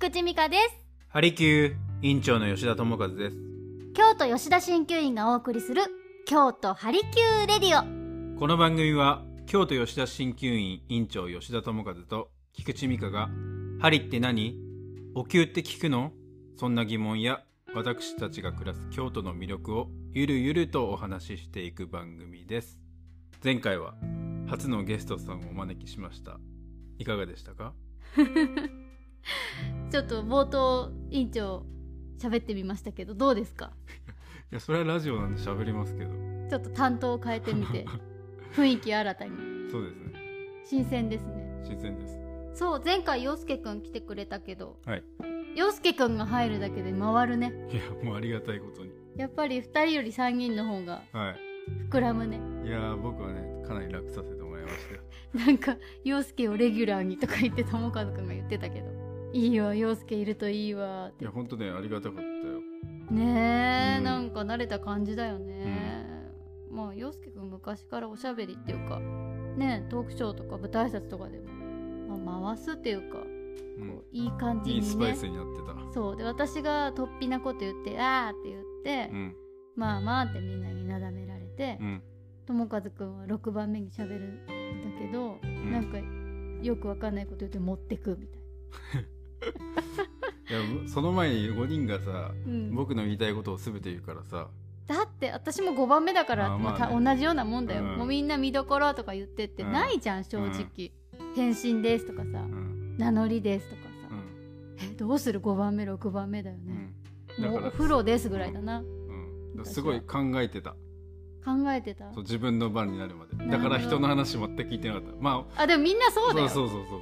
菊池美香です。ハリキュー院長の吉田智和です。京都吉田鍼灸院がお送りする京都ハリキューレディオ。この番組は京都吉田鍼灸院院長吉田智和と菊池美香が「針って何？お灸って聞くの?」そんな疑問や私たちが暮らす京都の魅力をゆるゆるとお話ししていく番組です。前回は初のゲストさんをお招きしました。いかがでしたか？ちょっと冒頭院長喋ってみましたけどどうですか？いやそれはラジオなんで喋りますけど。ちょっと担当を変えてみて 雰囲気新たに。そうですね。新鮮ですね。新鮮です。そう前回陽介くん来てくれたけどはい。陽介くんが入るだけで回るね。いやもうありがたいことに。やっぱり2人より3人の方がはい。膨らむね。いやー僕はねかなり楽させてもらいました。よ なんか陽介をレギュラーにとか言って友和くんが言ってたけどいいわ陽介いるといいわって。いやほんとねありがたかったよ。ねえ、うん。なんか慣れた感じだよね、まあ陽介くん昔からおしゃべりっていうかねトークショーとか舞台挨拶とかでも、まあ、回すっていうか、うん。こういい感じいいスパにねイスになってた。そう。で私が突飛なこと言って「あー」って言って、うん。まあまあってみんなになだめられてうん。友和くんは6番目にしゃべるんだけど、ん。なんかよくわかんないこと言って持ってくみたい いやその前に5人がさな、うん、僕の言いたいことを全て言うからさ。だって私も5番目だからまあね。また同じようなもんだよ、うん。もうみんな見どころとか言ってってうん。ないじゃん正直、返信ですとかさ、うん。名乗りですとかさ、うん。えどうする？5番目6番目だようね、ん。もうお風呂ですぐらいだな、うん。すごい考えてた。考えてた？そう自分の番になるまで。だから人の話全く聞いてなかった。まあ。でもみんなそうあだよ。そうそうそうそう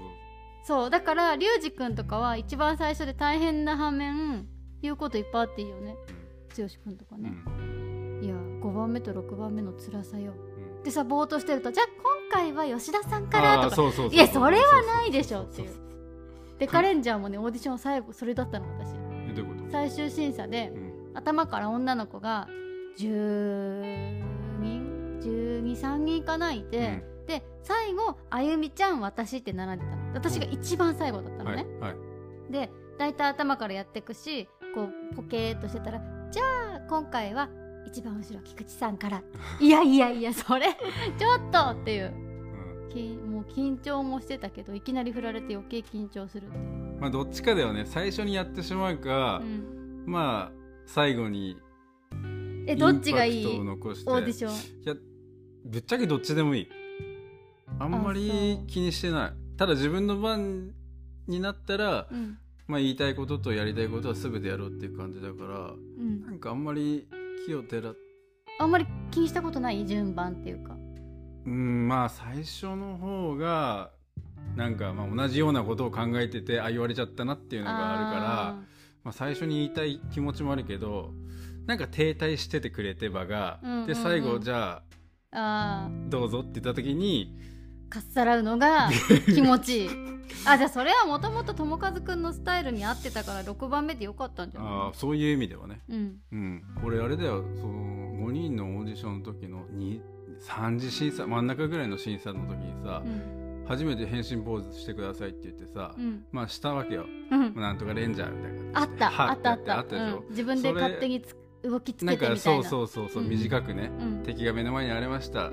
そうだからリュウジ君とかは一番最初で大変な反面言うこといっぱいあっていいよね。剛君とかうんうね、ん。いや5番目と6番目の辛さよ。うん。でさぼーっとしてるとじゃあ今回は吉田さんからとか。そうそういやそれはないでしょ。っていうでカレンジャーもねオーディション最後それだったの私最終審査でうん頭から女の子が10人123人いかないて、で最後あゆみちゃん私って並んでたの。私が一番最後だったうん。のね、はいはい。で大体頭からやっていくしこうポケーっとしてたらじゃあ今回は一番後ろ菊池さんから。いやいやいやそれ ちょっとっていう。うん。きもう緊張もしてたけどいきなり振られて余計緊張するってまあどっちかだよね。最初にやってしまうかうん。まあ最後にえどっちがいいオーディション。いやぶっちゃけどっちでもいいあんまあり気にしてない。ただ自分の番になったら、うん。まあ、言いたいこととやりたいことは全てやろうっていう感じだからうん。なんかあんまり気を照らあんまり気にしたことない順番っていうか。うんまあ最初の方がなんかまあ同じようなことを考えててあ言われちゃったなっていうのがあるからまあ、最初に言いたい気持ちもあるけどなんか停滞しててくれて場が、うんうんうん。で最後じゃあどうぞって言った時にーかっさらうのが気持ちいい。あじゃあそれはもともと友和くんのスタイルに合ってたから6番目でよかったんじゃあなーそういう意味ではね。いうん。うん。俺あれだよ。その5人のオーディションの時のに3次審査真ん中ぐらいの審査の時にさ、うん。初めて変身ポーズしてくださいって言ってさ、うん。まあしたわけよ。うん。なんとかレンジャーみたいな。あった。あったあった。あったでしょ？うん、自分で勝手につ動きつなんかけてみたいな。そうそうそうそう、うん。短くね、うん。敵が目の前に現れました、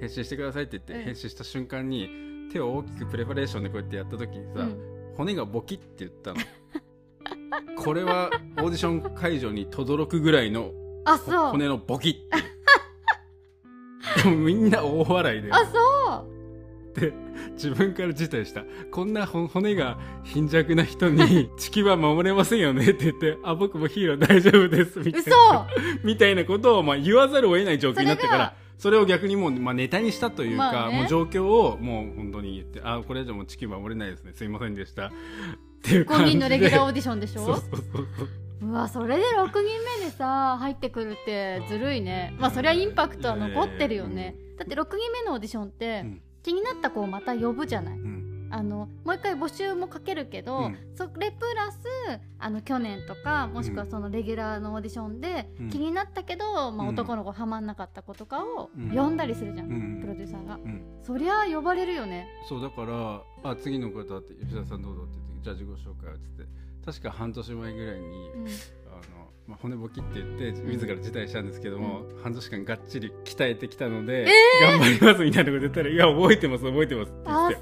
うん変身してくださいって言って、うん。変身した瞬間に手を大きくプレパレーションでこうやってやった時にさ、うん。骨がボキって言ったの。これはオーディション会場に轟くぐらいのあそう。骨のボキって。でもみんな大笑いであそう。で自分から辞退した。こんなほ骨が貧弱な人に地球は守れませんよねって言ってあ僕もヒーロー大丈夫ですみたい嘘。なみたいなことをまあ言わざるを得ない状況になってかそれがらそれを逆にもう、まあ、ネタにしたというか、まあね。もう状況をもう本当に言ってあこれ以上もう地球守れないですね。すいませんでした。っていう感5じで。人のレギュラーオーディションでしょ？そうそうそうそう。うわそれで6人目でさ入ってくるってずるいね。まあそりゃインパクトは残ってるよね、だって6人目のオーディションって、うん。気になった子をまた呼ぶじゃない。うんあのもう一回募集もかけるけど、うん。それプラスあの去年とかもしくはそのレギュラーのオーディションでうん。気になったけど、まあ、うん。男の子はまんなかった子とかをうん。呼んだりするじゃん、うん。プロデューサーが、うん。そりゃ呼ばれるよね。そうだからあ次の方って吉田さんどうぞって言ってじゃあ自己紹介をっつって。確か半年前ぐらいに、うん。あのまあ、骨ぼきって言って自ら辞退したんですけども、半年間がっちり鍛えてきたので、頑張りますみたいなこと言ったら「いや覚えてます覚えてます」って言あって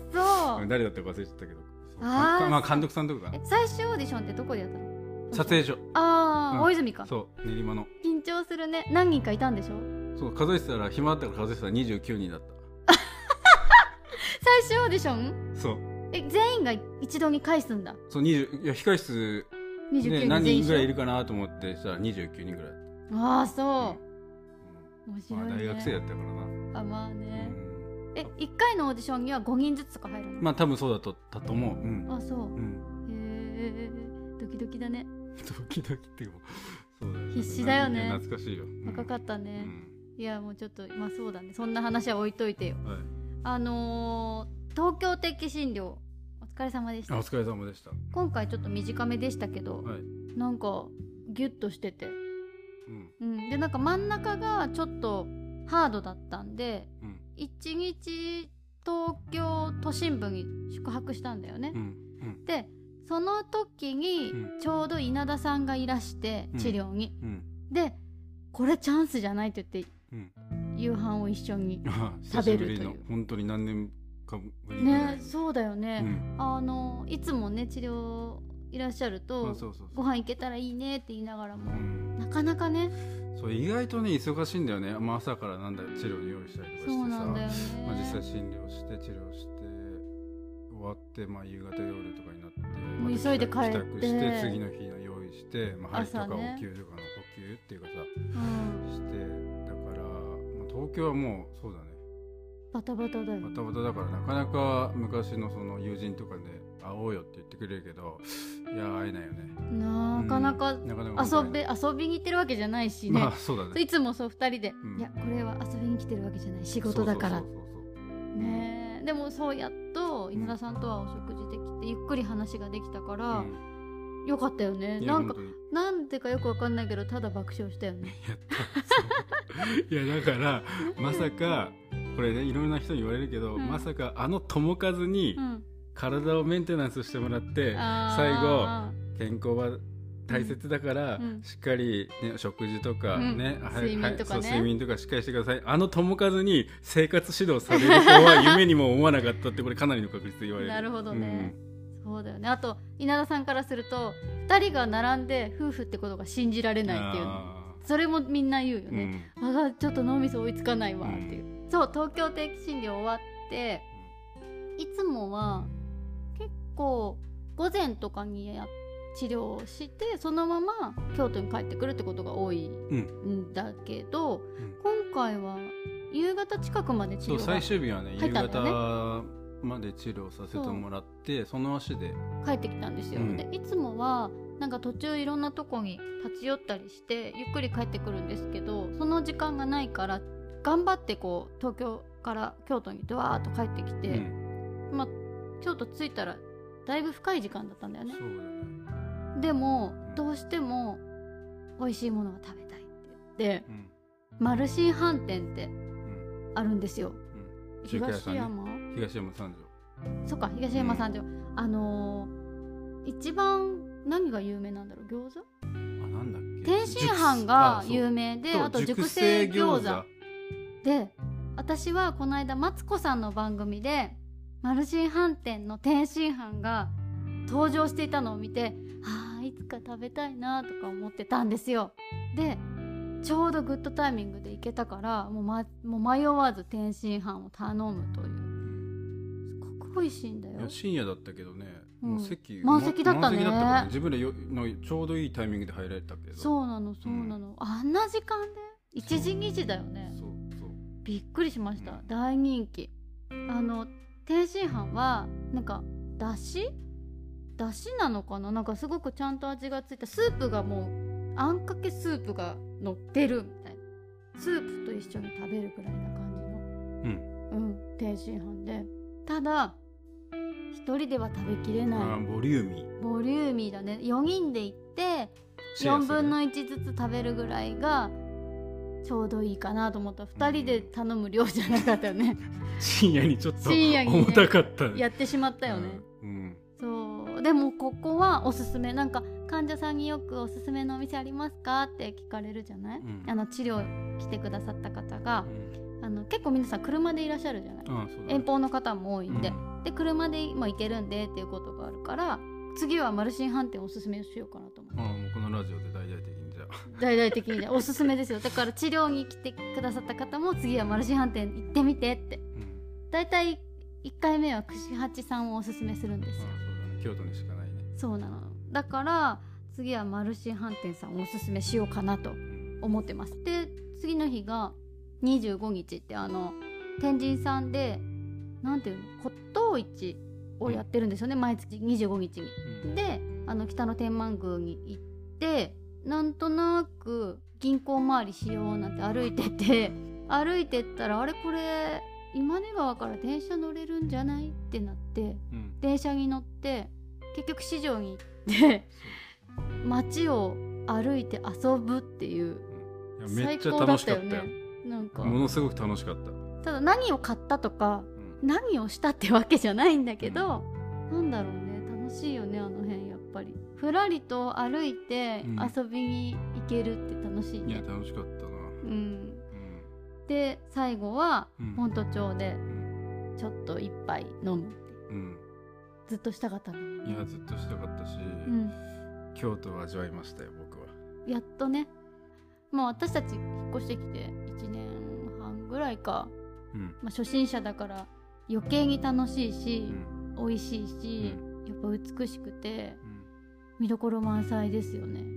誰だったか忘れちゃったけど。あーまあ監督さんとかかな。え最終オーディションってどこでやったの？撮影所。ああ、うん。大泉か。そう練馬の。緊張するね。何人かいたんでしょ？そう数えてたら暇だったから数えてたら29人だっ 最終オーディション？たそう。え全員が一度に返すんだ？そう20いや控室29ね何人ぐらいい一るかなと思ってしたら29人ぐらいああそう、うん。面白い、ね。まあ大学生だったからな、あまあうね、んえ一回のオーディションには5人ずつとか入るの、まあ多分そうだとったと思う。うん。あそう。うん。へえドキドキだね。ドキドキっていうかそうだよね。必死だよね。懐かしいよ、うん。若かったうね、ん。いやもうちょっとまあそうだね。そんな話は置いといてよ。はい。あのー東京的診療お疲れ様でした。あお疲れ様でした。今回ちょっと短めでしたけど、はい。なんかギュッとしてて、うん。うん、でなんか真ん中がちょっとハードだったんでうん一日東京都心部に宿泊したんだよね、うんうん。でその時にうん。ちょうど稲田さんがいらしてうん。治療に、うん。でこれチャンスじゃないって言ってうん。夕飯を一緒に あ食べるという。本当に何年かぶりねそうだようね、ん。あのいつもね治療いらっしゃるあとご飯行けたらいいねって言いながらも、うん。なかなかねそう意外とね忙しいんだよね、まあ、朝からなんだ治療に用意したりとかしてさ。ね、まあ、実際診療して治療して終わって、まあ、夕方夜とかになってもう急いで帰って。帰宅して次の日の用意して、まあ、針とかお給とかの補給っていうかさうん、してだから、まあ、東京はもうそうだね。バタバタだよバタバタだからなかなか昔のその友人とかで会おうよって言ってくれるけどいや会えないよね。なかなかうん。なかなか遊べ遊びに行ってるわけじゃないしね、まあそうだね。いつもそう2人で、ん。いやこれは遊びに来てるわけじゃない。仕事だから。ねえ。でもそうやっと稲田さんとはお食事できてゆっくり話ができたから、うん。よかったよね。なんかなんでかよくわかんないけどただ爆笑したよね。やったそう。いやだからまさかこれねいろんな人に言われるけど、うん。まさかあの友和にうん体をメンテナンスしてもらって、最後健康は大切だから、うん。しっかり、ね、食事とかうん。ね、はい睡眠とかね。はい睡眠とかしっかりしてください。あの友和に生活指導される子は夢にも思わなかったってこれかなりの確率で言われる。なるほどね、そうだよね。あと稲田さんからすると2人が並んで夫婦ってことが信じられうんないっていう。それもみんな言うよーね、うん。あがちょっと脳みそ追いつかないわっていう、そう東京定期診療終わっていつもは結構午前とかにや治療をしてそのまま京都に帰ってくるってことが多いうんんだけど、ん。今回は夕方近くまで治療が最終日はね夕方まで治療させてもらってその足で帰ってきたんですよ、うん。でいつもはなんか途中いろんなとこに立ち寄ったりしてゆっくり帰ってくるんですけどその時間がないから頑張ってこう東京から京都にドワーッと帰ってきて、うん。まあ京都着いたらだいぶ深い時間だったんだよね。そうだね。でもうん。どうしても美味しいものが食べたいって。言ってうん。マルシン飯店ってうん。あるんですよ。うん。東山？東山三条。そっか東山三条、あのー一番何が有名なんだろう？餃子？あなんだっけ？天津飯が熟有名であと熟成餃子。で私はこの間マツコさんの番組でマルシン飯店の天津飯が登場していたのを見てあーいつか食べたいなとか思ってたんですよ。でちょうどグッドタイミングで行けたからもう,、ま、もう迷わず天津飯を頼むという。すごく美味しいんだよ。深夜だったけどね、うん。もう席満席だったね。だったから自分らよのちょうどいいタイミングで入られたけど。そうなのそうなの、あんな時間で？1時2時だよね。びっくりしました、うん。大人気。あの天津飯はなんかだしだしなのかな？なんかすごくちゃんと味がついた。スープがもうあんかけスープが乗ってるみたいな。スープと一緒に食べるぐらいな感じの。うん。うん。天津飯で。ただ一人では食べきれあない。ーボリューミー。ボリューミーだね。4人で行って4分の1ずつ食べるぐらいがちょうどいいかなと思った。2人で頼む量じゃなかったよね。深夜にちょっと重たかった。ねやってしまったよね、うん。そう。でもここはおすすめ。なんか患者さんによく「おすすめのお店ありますか?」って聞かれるじゃない、うん。あの治療来てくださった方が。うん。あの結構皆さん車でいらっしゃるじゃない、ね。遠方の方も多いんで、うで車でも行けるんでっていうことがあるから次はマルシン飯店おすすめしようかなと思って。ああもうこのラジオで大々的にねおすすめですよ。だから治療に来てくださった方も次はマルシン飯店行ってみてって。うん。大体1回目は串八さんをおすすめするんですよ。ね。京都にしかないね。そうなの。だから次はマルシン飯店さんをおすすめしようかなとうん。思ってます。で次の日が25日ってあの天神さんでなんていうの骨董市をやってるんですよね、毎月25日に。うん。であの北の天満宮に行ってなんとなく銀行回りしようなんて歩いてて 歩いてったらあれこれ今根川から電車乗れるんじゃないってなってうん。電車に乗って結局市場に行って街を歩いて遊ぶっていう最っちゃ高だ楽しかったよ。ね。なんか。ものすごく楽しかった、ただ何を買ったとかうん。何をしたってわけじゃないんだけど、なんだろうね。楽しいよねあの辺やっぱりふらりと歩いてうん。遊びに行けるって楽しいいやね、楽しかったな。うん、うんで最後はうん。本都町でうん。ちょっと一杯飲むう。ん。ずっとしたかったのいやずっとしたかったし、うん。京都を味わいましたよ僕は。やっとね。もう私たち引っ越してきて1年半ぐらいか、うん。まあ、初心者だから余計に楽しいうし、ん。美味しいし、やっぱ美しくて。うん見どころ満載ですよね。そう。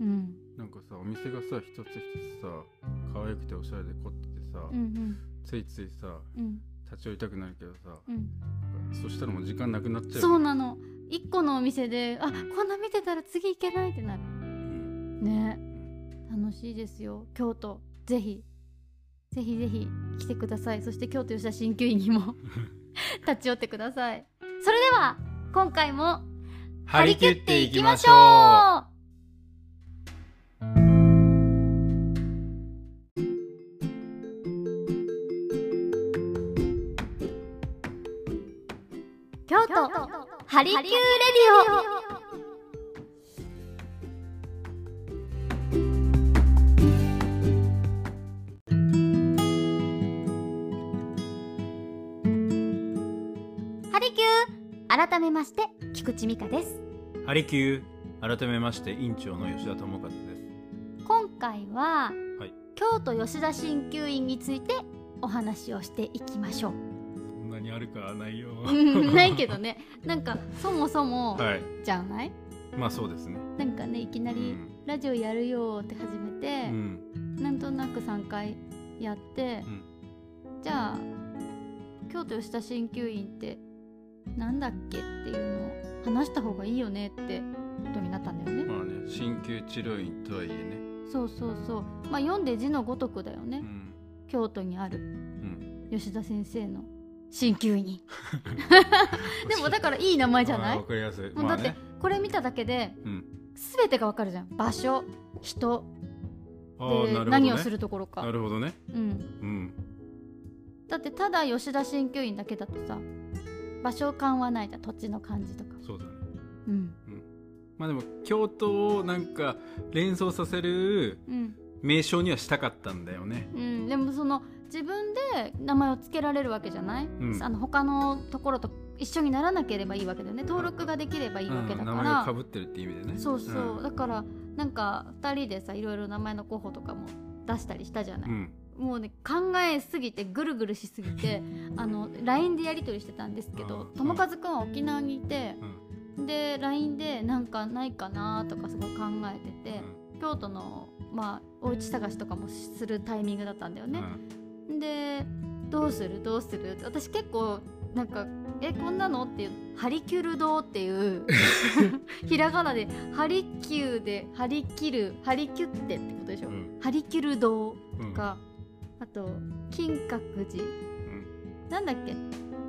うん。なんかさお店がさ一つ一つさ可愛くておしゃれで凝っててさ、うんうん。ついついさうん。立ち寄りたくなるけどさうん。そしたらもう時間なくなっちゃうそうなの。一個のお店であこんな見てたら次行けないってなる。うん。ね。うん。楽しいですよ。京都。ぜひ。ぜひぜひ来てください。そして京都吉田鍼灸院にも 立ち寄ってください。それでは今回も張り切っていきましょう。京都ハリキューレディオ。めまして菊池美香です。ハリキュー。改めまして院長の吉田智和です。今回は、はい。京都吉田鍼灸院についてお話をしていきましょう。そんなにあるかないようんないけどね。なんかそもそもはい。じゃない？まあそうですね。なんかねいきなりうん。ラジオやるよって始めうて、ん。なんとなく3回やって、うん。じゃあ京都吉田鍼灸院ってなんだっけっていうのを話した方がいいよねってことになったんだよね、まあね鍼灸治療院とはいえね。そうそうそう。まあ読んで字のごとくだよね、うん。京都にある。うん。吉田先生の鍼灸院。でもだからいい名前じゃない？わかりやすい。もうだってこれ見ただけでうん。全てがわかるじゃん。場所人。で、何をするところか。なるほどね。うん。うん。だってただ吉田鍼灸院だけだとさ場所感はないじゃん土地の感じとか。そうだね。うん。まあでも京都をなんか連想させるうん。名称にはしたかったんだよね。うん。でもその自分で名前を付けられるわけじゃない、ん。あの他のところと一緒にならなければいいわけだよね。登録ができればいいわけだうん。名前から、がかぶってるって意味でね。そうそう、ん。だからなんか2人でさいろいろ名前の候補とかも出したりしたじゃない、うんもうね考えすぎてぐるぐるしすぎてあの LINE でやり取りしてたんですけどうん。友和くんは沖縄にいてうん。で LINE でなんかないかなとかすごい考えてて、京都のまあお家探しとかもするタイミングだったんだようん。ね、でどうする？どうする？って私結構なんかえこんなの？っていうハリキュル堂っていう ひらがなでハリキューでハリキルハリキュってってことでしょ、うん。ハリキュル堂うん。とか、あと金閣寺。うん。なんだっけ？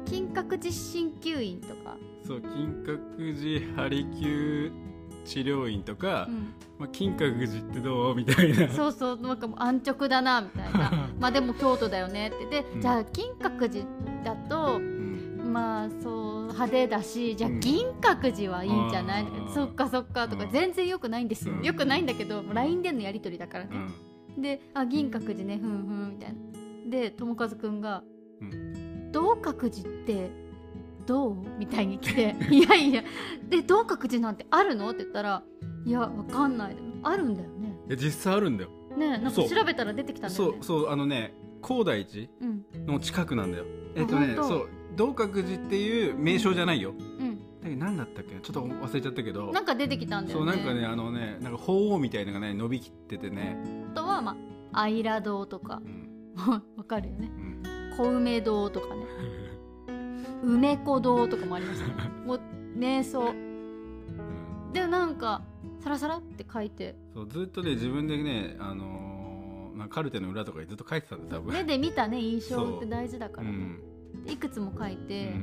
金閣寺鍼灸院とか、そう金閣寺ハリキュー治療院とか、うん。まあ、金閣寺ってどう？みたいな。そうそうなんかもう安直だなみたいな。まあでも京都だよねって。で、うん。じゃあ金閣寺だとうん。まあそう派手だしじゃあうん銀閣寺はいいんじゃない、あー。そっかそっかとかうん。全然よくないんですよ、うん。よくないんだけど LINE でのやり取りだからね。う、んで「あ銀閣寺ねふんふん」みたいな。で友和くんがうん「道閣寺ってどう?」みたいに来て「いやいやで道閣寺なんてあるの?」って言ったら「いやわかんない」あるんだよね。いや実際あるんだよ。ねなんか調べたら出てきたんだよね。そうそうあのね高台寺うん。の近くなんだよ。えっとねそう道覚寺っていう名称じゃないよ。何だったっけちょっと忘れちゃったけど。なんか出てきたんだよね。そうなんかねあのねなんか鳳凰みたいなのがね伸びきっててね、あとはまあアイラ堂とかうん。わかるよね。うん、小梅堂とかね。梅子堂とかもありましたね。もう瞑想。うん。でなんかサラサラって書いて。そうずっとね自分でねあのーカルテの裏とかにずっと書いてたんだよ多分。目で見たね。印象って大事だからね、うん。いくつも書いて、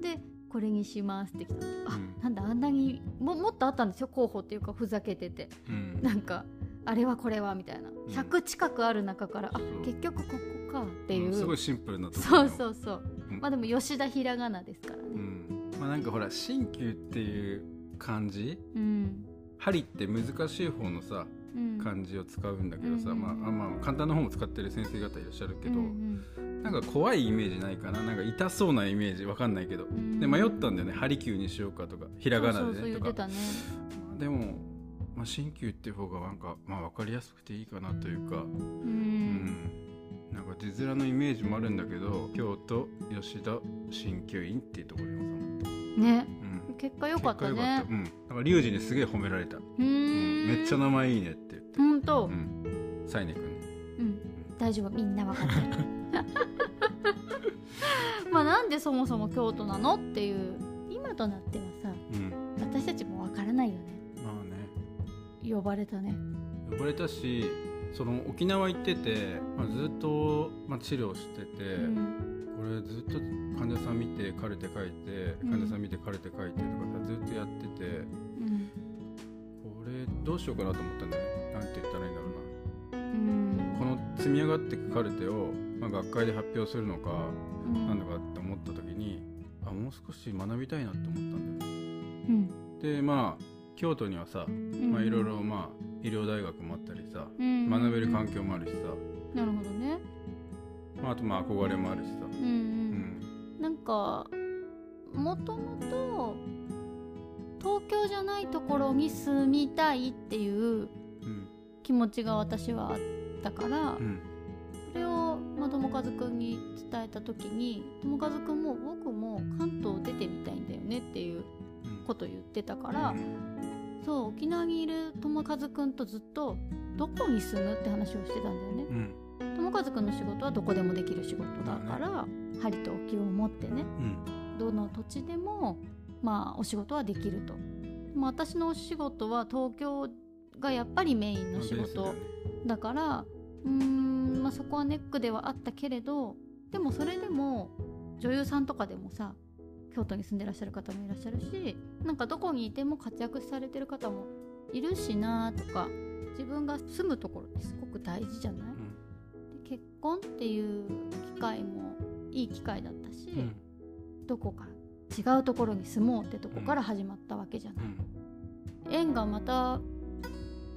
でこれにしますってきた。あ、うん。なんだあんなにももっとあったんですよ候補っていうかふざけてて。うん。なんかあれはこれはみたいな。100近くある中から、あそう結局ここかっていう、んすごいシンプルなとこそうそうそう、うん。まあでも吉田ひらがなですからね。うん。まあなんかほら鍼灸っていう漢字うん。針って難しい方のさうん。漢字を使うんだけどさ、うんまあ、あまあ簡単な方も使ってる先生方いらっしゃるけど、うんなんか怖いイメージないかな？なんか痛そうなイメージわかんないけど、うん。で迷ったんだよね。針灸にしようかとかひらがなそうそうそうでねとか言ってたね。でも、まあ、鍼灸っていう方がなんか、まあ、分かりやすくていいかなというか、ううん。んなんか字面のイメージもあるんだけど京都吉田鍼灸院っていうところに収まった、ね。うん、結果良かった結果ね良かった。うん。だからリュウジにすげえ褒められた、ううん。んめっちゃ名前いいねって言って、ほんとうん、サイネ君に。うん。大丈夫。みんなわかってる。まあなんでそもそも京都なのっていう今となってはさうん。私たちもわからないよね呼ばれたね。呼ばれたしその沖縄行ってて、まあ、ずっと、まあ、治療してて、うん。これずっと患者さん見てカルテ書いてうん。患者さん見てカルテ書いてとかさずっとやっててうん。これどうしようかなと思ったんだよね。なんて言ったらいいんだろううん。なこの積み上がっていくカルテを、まあ、学会で発表するのかうん。なんだかって思った時にあもう少し学びたいなって思ったんだよね。うん。でまあ京都にはさ、うん。まあ、いろいろまあ医療大学もあったりさうん。学べる環境もあるしさ、なるほどね。まあ、あとまあ憧れもあるしさ、うんううん。ん、なんかもともと東京じゃないところに住みたいっていううん。気持ちが私はあったから、うん。それを、まあ、友和くんに伝えた時に友和くんも僕も関東出てみたいんだよねっていうことを言ってたから、そう沖縄にいる友和くんとずっとどこに住むって話をしてたんだよね。うん友和くんの仕事はどこでもできる仕事だから、針と気を持ってねうんどの土地でもまあお仕事はできると。まあ、私のお仕事は東京がやっぱりメインの仕事だからうーん、まあ、そこはネックではあったけれどでもそれでも女優さんとかでもさ京都に住んでらっしゃる方もいらっしゃるしなんかどこにいても活躍されてる方もいるしなとか自分が住むところってすごく大事じゃない、で結婚っていう機会もいい機会だったし、うん。どこか違うところに住もうってとこから始まったわけじゃない？縁がまた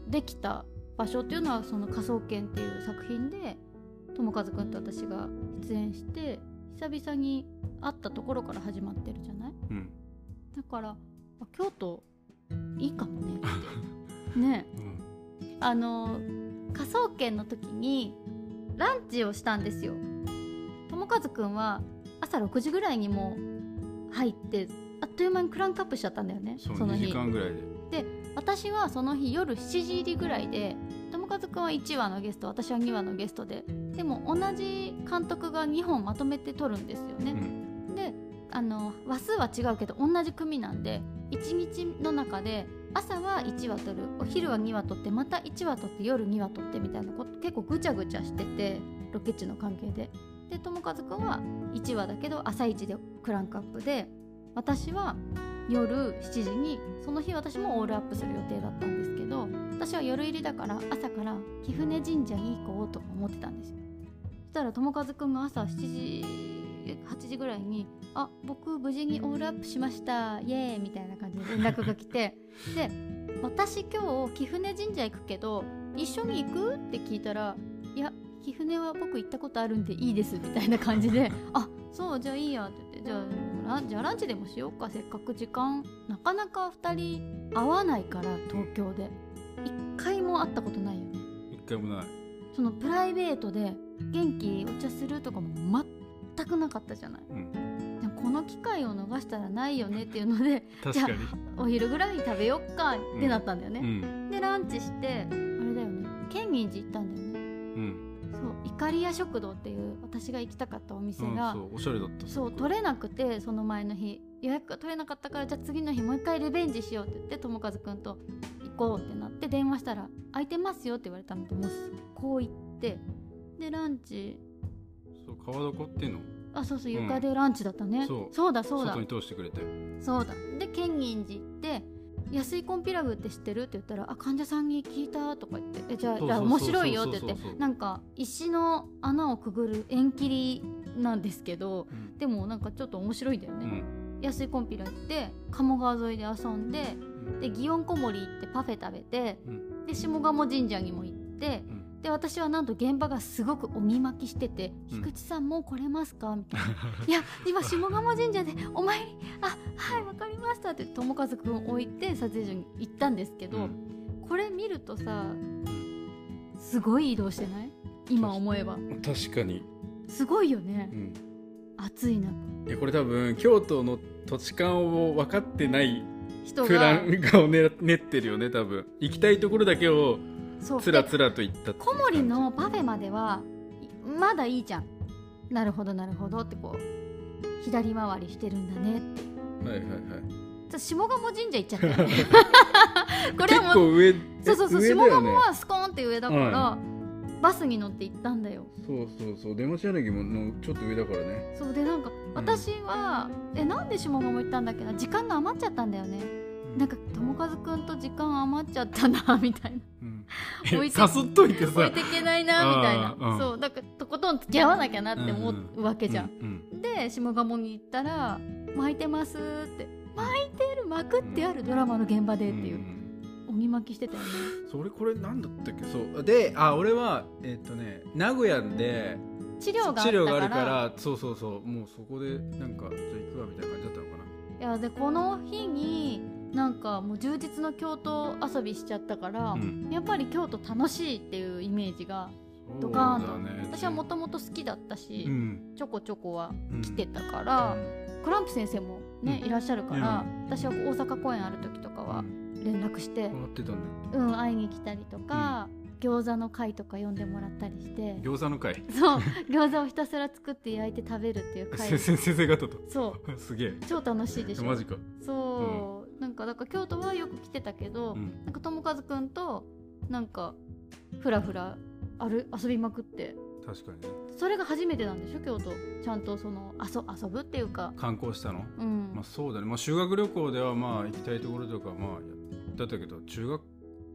できた場所っていうのはその「科捜研」っていう作品で友和くんと私が出演して久々に会ったところから始まってるじゃない？うん。うんだからあ京都いいかもねって。ね。うん。あの科捜研の時にランチをしたんですよ。友和くんは朝6時ぐらいにもう入ってあっという間にクランクアップしちゃったんだよねそうの2時日間ぐらいで私はその日夜7時入りぐらいで友和くんは1話のゲスト私は2話のゲストででも同じ監督が2本まとめて撮るんですよね、であの話数は違うけど同じ組なんで1日の中で朝は1話撮るお昼は2話撮ってまた1話撮って夜2話撮ってみたいなこと結構ぐちゃぐちゃしててロケ地の関係で。で友和くんは1話だけど朝一でクランクアップで私は夜7時にその日私もオールアップする予定だったんですけど私は夜入りだから朝から貴船神社に行こうと思ってたんですよそしたら友和くんが朝7時8時ぐらいに「あ僕無事にオールアップしましたイエーイ!」みたいな感じで連絡が来て で「私今日貴船神社行くけど一緒に行く?」って聞いたら「いや貴船は僕行ったことあるんでいいです」みたいな感じで「あそうじゃあいいや」って言って「じゃあランじゃあランチでもしようか。せっかく時間なかなか2人会わないから東京で。一回も会ったことないよね。一回もない。そのプライベートで元気お茶するとかも全くなかったじゃない。うん。でもこの機会を逃したらないよねっていうので確かに。お昼ぐらいに食べよっかってなったんだよね、うん。でランチしてあれだよね。建仁寺行ったんだよねイカリア食堂っていう私が行きたかったお店うんが、そうおしゃれだったそう取れなくてその前の日。予約が取れなかったからじゃあ次の日もう一回リベンジしようって言って友和くんと行こうってなって電話したら「空いてますよ」って言われたのでもうこう行ってでランチ。そう川床っていうの？あそうそううん。床でランチだったね、そう。そうだそうだ。外に通してくれて。そうだ。で建仁寺行って「安いコンピラグって知ってる?」って言ったら「あ患者さんに聞いた」とか言って「えじゃあじゃあ面白いよ」って言ってなんか石の穴をくぐる縁切りなんですけどうん。でもなんかちょっと面白いんだよね、うん。安いコンピラ行って鴨川沿いで遊んでで祇園小森行ってパフェ食べてうん。で下鴨神社にも行ってうんで私はなんと現場がすごく鬼巻きしてて「うん菊池さんもう来れますか?」みたいな「いや今下鴨神社でお参りあはいわかりました」って友和くん置いて撮影所に行ったんですけど、うん。これ見るとさすごい移動してない？今思えば。確かに、すごいようねん、暑いなといやこれ多分京都の土地勘を分かってない人プラがンがを練練ってるよね多分。行きたいところだけをそう。つらつらと行った小森のパフェまではいまだいいじゃん。なるほどなるほど。ってこう左回りしてるんだね。ってはいはいはい。じゃあ下鴨神社行っちゃったよね。これ結はもう構上そうそうそう、ね。鴨はスコーンって上だから、バスに乗って行ったんだよ。そうそうそう。出町柳ものちょっと上だからね。そうでなんか私は、えなんで下鴨行ったんだっけな？時間が余っちゃったんだよね。なんか友和くんと時間余っちゃったなみたいな。うん 置いて誘っといてさ。置いていけないなみたいな、うん。そうだからとことん付き合わなきゃなって思うわけじゃん、うんで下鴨に行ったら「巻いてます」って「巻いてる巻くってあるドラマの現場で」っていう、ん鬼巻きしてたよね。それこれなんだったっけ？そう。であ俺はえっ、とね名古屋で治療があるからそうそうそう。もうそこでなんかじゃあ行くわみたいな感じだったのかな。いやでこの日になんかもう充実の京都遊びしちゃったから、うん。やっぱり京都楽しいっていうイメージがドカーンと、私はもともと好きだったし、うん。ちょこちょこはうん来てたから、クランプ先生もね、うん。いらっしゃるから、私は大阪公演ある時とかはうん連絡して、うん会いに来たりとか、餃子の会とか呼んでもらったりして。餃子の会。そう。餃子をひたすら作って焼いて食べるっていう会。先生生方と。そう。すげえ。超楽しいでしょ。マジか。そう、なんかだから京都はよく来てたけど、うん。なんか友和くんとなんかふらふらある遊びまくって。確かにね。それが初めてなんでしょ？京都。ちゃんとその遊遊ぶっていうか。観光したの？うん、まあそうだね。まあ修学旅行ではまあ行きたいところとかまあやったけど中学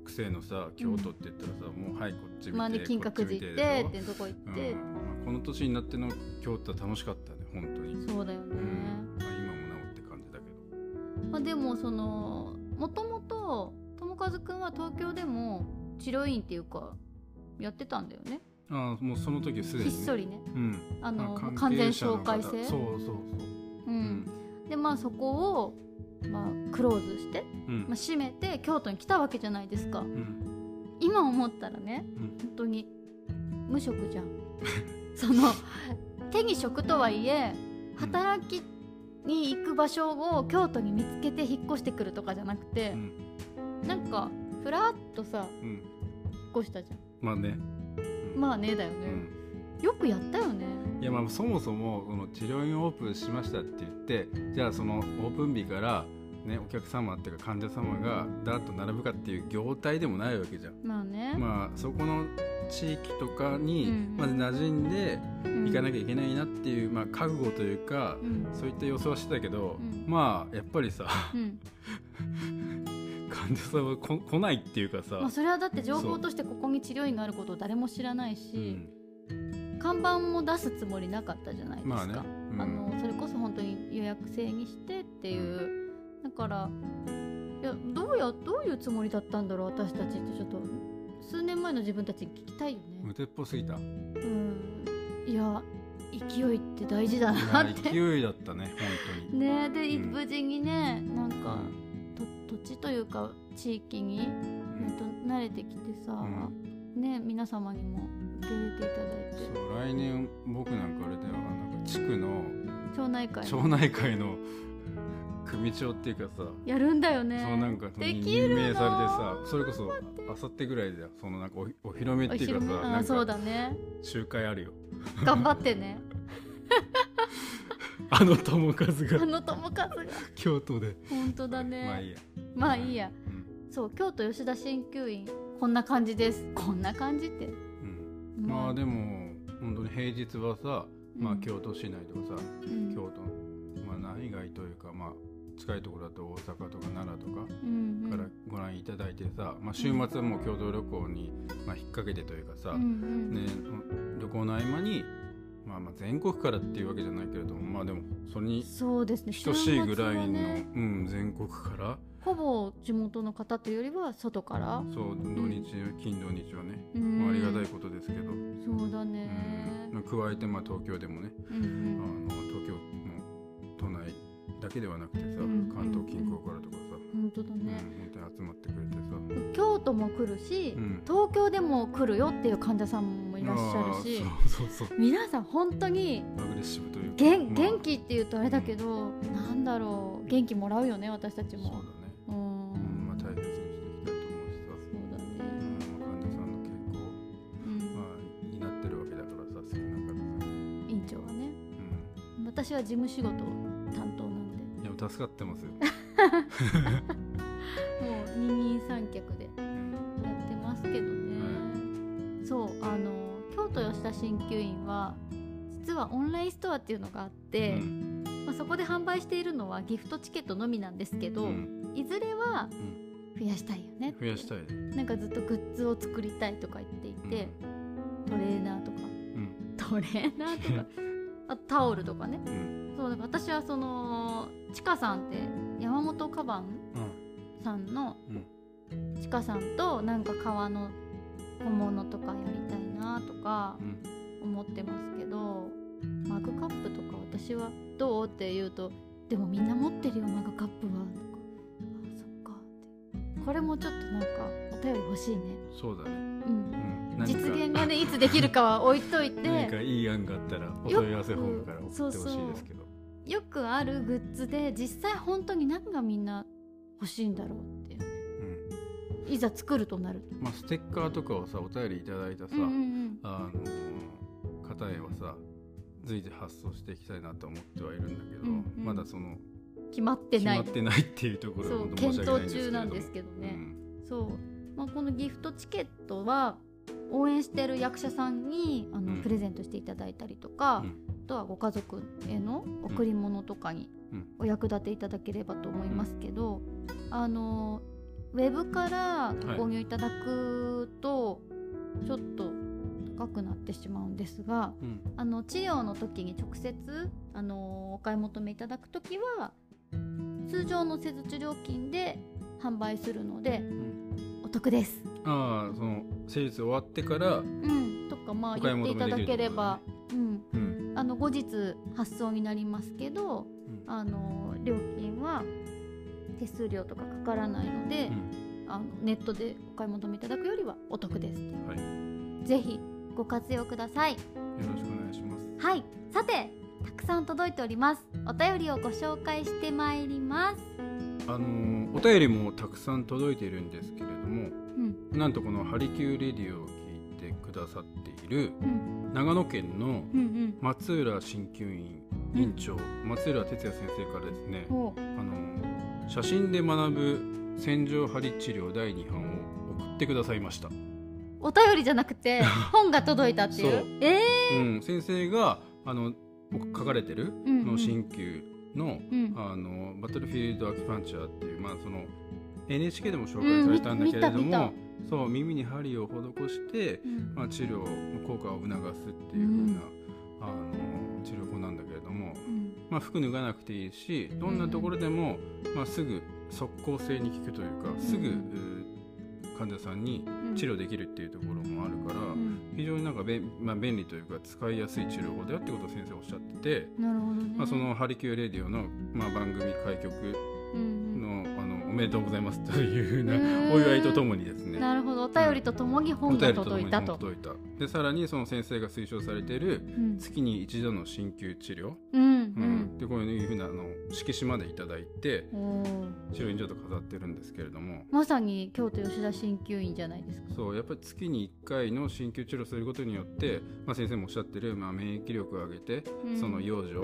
生のさ京都って言ったらさ、もうはいこっち見てまあね金閣寺行ってってとこ行って、うん。まあこの年になっての京都は楽しかったね本当に。そうだよね、まあ、でもそのもともと友和くんは東京でも治療院っていうかやってたんだよね。ああもうその時すでひに、ね、っそりね。うん。あの完全紹介制。そうそうそう。う、うん。でまあそこを、まあ、クローズして、うん。まあ、閉めて京都に来たわけじゃないですか。うん。今思ったらねうん。本当に無職じゃん。その手に職とはいえ働きに行く場所を京都に見つけて引っ越してくるとかじゃなくてう、ん。なんかふらっとさうん。引っ越したじゃん。まあね、うんまあねだよね、うん。よくやったよね。いやまあそもそもこの治療院オープンしましたって言ってじゃあそのオープン日から、ね、お客様っていうか患者様がだーっと並ぶかっていう業態でもないわけじゃん。まあね、まあそこの地域とかにうん。まず馴染んでうん。行かなきゃいけないなっていう、まあ、覚悟というか、うん。そういった予想はしてたけど、うん。まあやっぱりさうん。患者さんはこ来ないっていうかさ、まあ、それはだって情報としてここに治療院があることを誰も知らないうし、ん。看板も出すつもりなかったじゃないですか、まあね、うん。あのそれこそ本当に予約制にしてっていう、だからいやどうやどういうつもりだったんだろう私たちってちょっと。数年前の自分たちに聞きたいよね。無鉄砲すぎた。いうん。いや勢いって大事だなやって。勢いだったね本当に。ねでうん。無事にねなんかと土地というか地域に、うん。慣れてきてさ、うね皆様にも受け入れていただいて。そう来年僕なんかあれだよなんか地区の町内会。町内会の組長っていうかさ。やるんだよね。そうなんかで任命されてさそれこそあさってぐらいだよ。そのなんかおお披露目っていうかさあなんそうかだね。集会あるよ。頑張ってね。あの友和あがの友和が。京都で。本当だね。まあいいや、まあいいや。うん。そう京都吉田鍼灸院。こんな感じです。こんな感じって。うん、まあ。でも本当に平日はさ、まあ、京都市内とかさ、うん。京都。まあ内外というかまあ近いところだと大阪とか奈良とかうんうん。からご覧いただいてさ、まあ、週末はもう共同旅行に、まあ、引っ掛けてというかさ、うんうん。ね、旅行の合間に、まあ、まあ全国からっていうわけじゃないけれどもまあでもそれにそうですね。等しいぐらいの、ね。うん、全国から。ほぼ地元の方というよりは外から。そう土日、金土日はね、うん。まあ、ありがたいことですけど、そうだね。うん、加えてまあ東京でもね。うんうん。あのだけではなくてさ、ん関東近郊からとかさ、本当だうんね本当に集まってくれてさ、京都も来るしうん。東京でも来るよっていう患者さんもいらっしゃるしそうそうそう。皆さん本当にアグレッシブというか。元まあ。元気っていうとあれだけどなんだろう。元気もらうよね私たちも。そうだね、うん。うんまあ、大切にしていきたいと思うしさ、そうだね。うんまあ、患者さんの健康、うん。まあ、になってるわけだからさ少なからず、院長はね。う私は事務仕事助かってますよ、もう二人三脚でやってますけどね、そうあの京都吉田鍼灸院は実はオンラインストアっていうのがあって、うん。まあ、そこで販売しているのはギフトチケットのみなんですけど、うん。いずれはん。増やしたいよね増やしたいね、なんかずっとグッズを作りたいとか言っていて、トレーナーとか。うん。トレーナーとかあタオルとかね。うん。そうだから私はそのちかさんって山本カバンさんのうん。ちかさんとなんか革の小物とかやりたいなとかうん。思ってますけどマグカップとか私はどうって言うとでもみんな持ってるよマグカップはとか。あそっかって。これもちょっとなんかお便り欲しいね。そうだね、うん実現がねいつできるかは置いとい何かていい案があったらお問い合わせフォームから送ってほしいですけど。よくあるグッズで実際本当に何がみんな欲しいんだろうっていう。うんいざ作るとなると。まあ、ステッカーとかをさお便りいただいたさ、うんうんうん。あの方へはさ随時発送していきたいなと思ってはいるんだけど、うんうん。まだその決まってない。決まってないっていうところも検討中なんですけどね。うん。そう、まあ、このギフトチケットは応援してる役者さんにあの、うん。プレゼントしていただいたりとか、うん。あとはご家族への贈り物とかにうん。お役立ていただければと思いますけど、あのウェブからご購入いただくとちょっと高くなってしまうんですがうん。あの治療の時に直接あのお買い求めいただく時は通常の施術料金で販売するのでうん。お得です。ああその施術終わってから、うん、とかまあ言っていただければ、うん、うんあの後日発送になりますけどうんあの料金は手数料とかかからないので、あのネットでお買い求めいただくよりはお得です。うんはい、よぜひご活用ください。ろしくお願いしますはい、さてたくさん届いております。お便りをご紹介してまいります。あのーお便りもたくさん届いているんですけれどもうん、なんとこの「ハリキューレディオ」を聞いてくださっているうん、長野県の。松浦鍼灸院院長、松浦哲也先生からですねあの写真で学ぶ洗浄針治療第2版を送ってくださいました、お便りじゃなくて 本が届いたっていう？そう。ええうん、先生があの書かれてるの鍼灸の,、うん、あのバトルフィールドアキュパンチャーっていう、まあ、その NHK でも紹介されたんだけれどうんそう耳に針を施して、うん。まあ、治療効果を促すっていう風な、あの治療法なんだけれども、うん。まあ、服脱がなくていいしどんなところでも、まあ、すぐ即効性に効くというかすぐ、患者さんに治療できるっていうところもあるから、うん。非常になんか便,、まあ、便利というか使いやすい治療法だよってことを先生おっしゃってて、なるほどね、まあ、その「ハリキューレディオの」まあ、番組開局うんのあのおめでとうございますというふうなお祝いとともにですね。なるほど。お便りとともに本が届いたと。とといた。でさらにその先生が推奨されているうん。月に一度の鍼灸治療、うん、でこういうふうなあの色紙までいただいておー治療院ちょっと飾ってるんですけれども。まさに京都吉田鍼灸院じゃないですか。そうやっぱり月に1回の鍼灸治療することによって、まあ、先生もおっしゃってる、まあ、免疫力を上げて、うん。その養生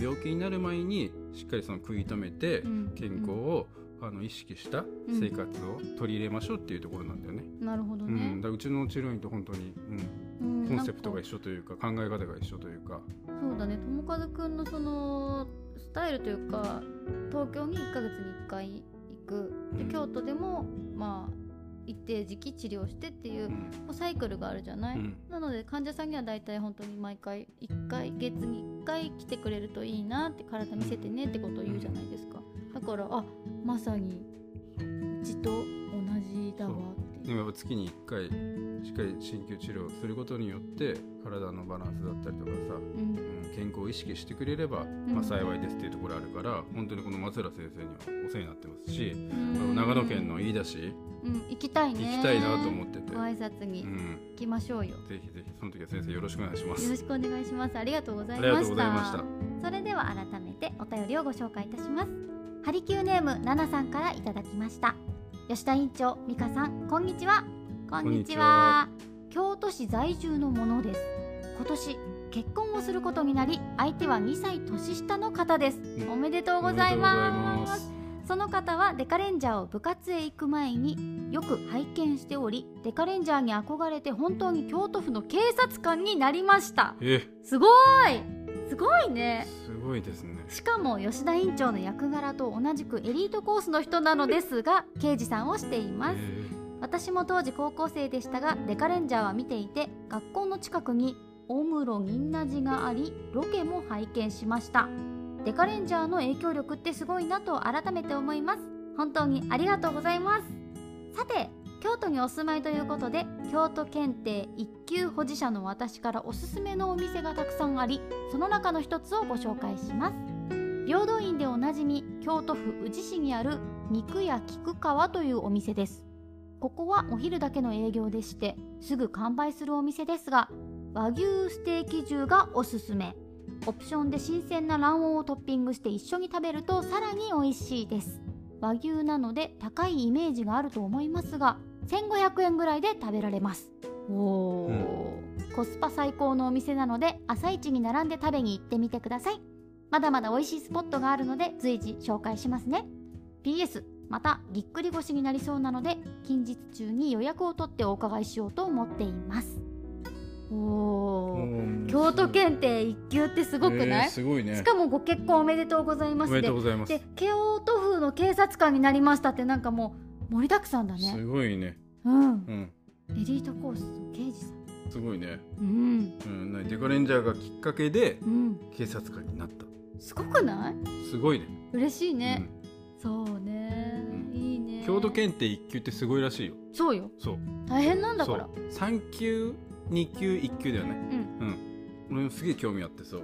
病気になる前にしっかりその食い止めて、うん。健康を、あの意識した生活を取り入れましょうっていうところなんだよね。なるほどうん、ねだ、うちの治療院と本当に、うん、うん。コンセプトが一緒というか考え方が一緒というか、そうだね。友和くんのそのスタイルというか東京に1ヶ月に1回行く。でうん。京都でもまあ一定時期治療してっていうサイクルがあるじゃない、うん。なので患者さんには大体本当に毎回1回月に1回来てくれるといいなって体見せてねってことを言うじゃないですか。だからあまさにうちと同じだわでもやっぱ月に1回しっかり鍼灸治療をすることによって体のバランスだったりとかさ、うん。うん健康を意識してくれれば、まあ、幸いですっていうところあるから本当にこの松浦先生にはお世話になってますし、あの長野県の飯田市うん。行きたいね。行きたいなと思ってて、ご挨拶にうん、行きましょうよ。ぜひぜひその時は先生よろしくお願いしまよろす。しくお願いします。ありがとうございありがとうましたございました。それでは改めてお便りをご紹介いたします。ハリキューネームナナさんからいただきました吉田院長美香さんこんにちは。こんにちは。京都市在住のものです。今年結婚をすることになり相手は2歳年下の方です。うん。おめでとうございます。その方はデカレンジャーを部活へ行く前によく拝見しておりデカレンジャーに憧れて本当に京都府の警察官になりました。え、すごいすごいね。すごいですね。しかも吉田院長の役柄と同じくエリートコースの人なのですが刑事さんをしています。え。私も当時高校生でしたがデカレンジャーは見ていて学校の近くに大室銀な寺がありロケも拝見しました。デカレンジャーの影響力ってすごいなと改めて思います。本当にありがとうございます。さて京都にお住まいということで京都検定一級保持者の私からおすすめのお店がたくさんありその中の一つをご紹介します。平等院でおなじみ京都府宇治市にある肉屋菊川というお店です。ここはお昼だけの営業でしてすぐ完売するお店ですが和牛ステーキ重がおすすめ。オプションで新鮮な卵黄をトッピングして一緒に食べるとさらに美味しいです。和牛なので高いイメージがあると思いますが1500円ぐらいで食べられます。おー、コスパ最高のお店なので朝一に並んで食べに行ってみてください。まだまだ美味しいスポットがあるので随時紹介しますね。PS またぎっくり腰になりそうなので近日中に予約を取ってお伺いしようと思っています。おー。ー京都検定一級ってすごくない、えーすごいね。しかもご結婚おめでとうございまおめですでとうございます。で。京都府の警察官になりましたってなんかもう盛りだくさんだねすごいね。うんうん。エリートコースの刑事さんすごいね。うんうん、なデカレンジャーがきっかけでうん警察官になった。すごくない？すごいね。嬉しいね、そうね、うんいいね京都検定一級ってすごいらしいよ。そうよそう。大変なんだからそう。三級、二級、一級だよね。うんうん。俺もすげえ興味あってさ、こ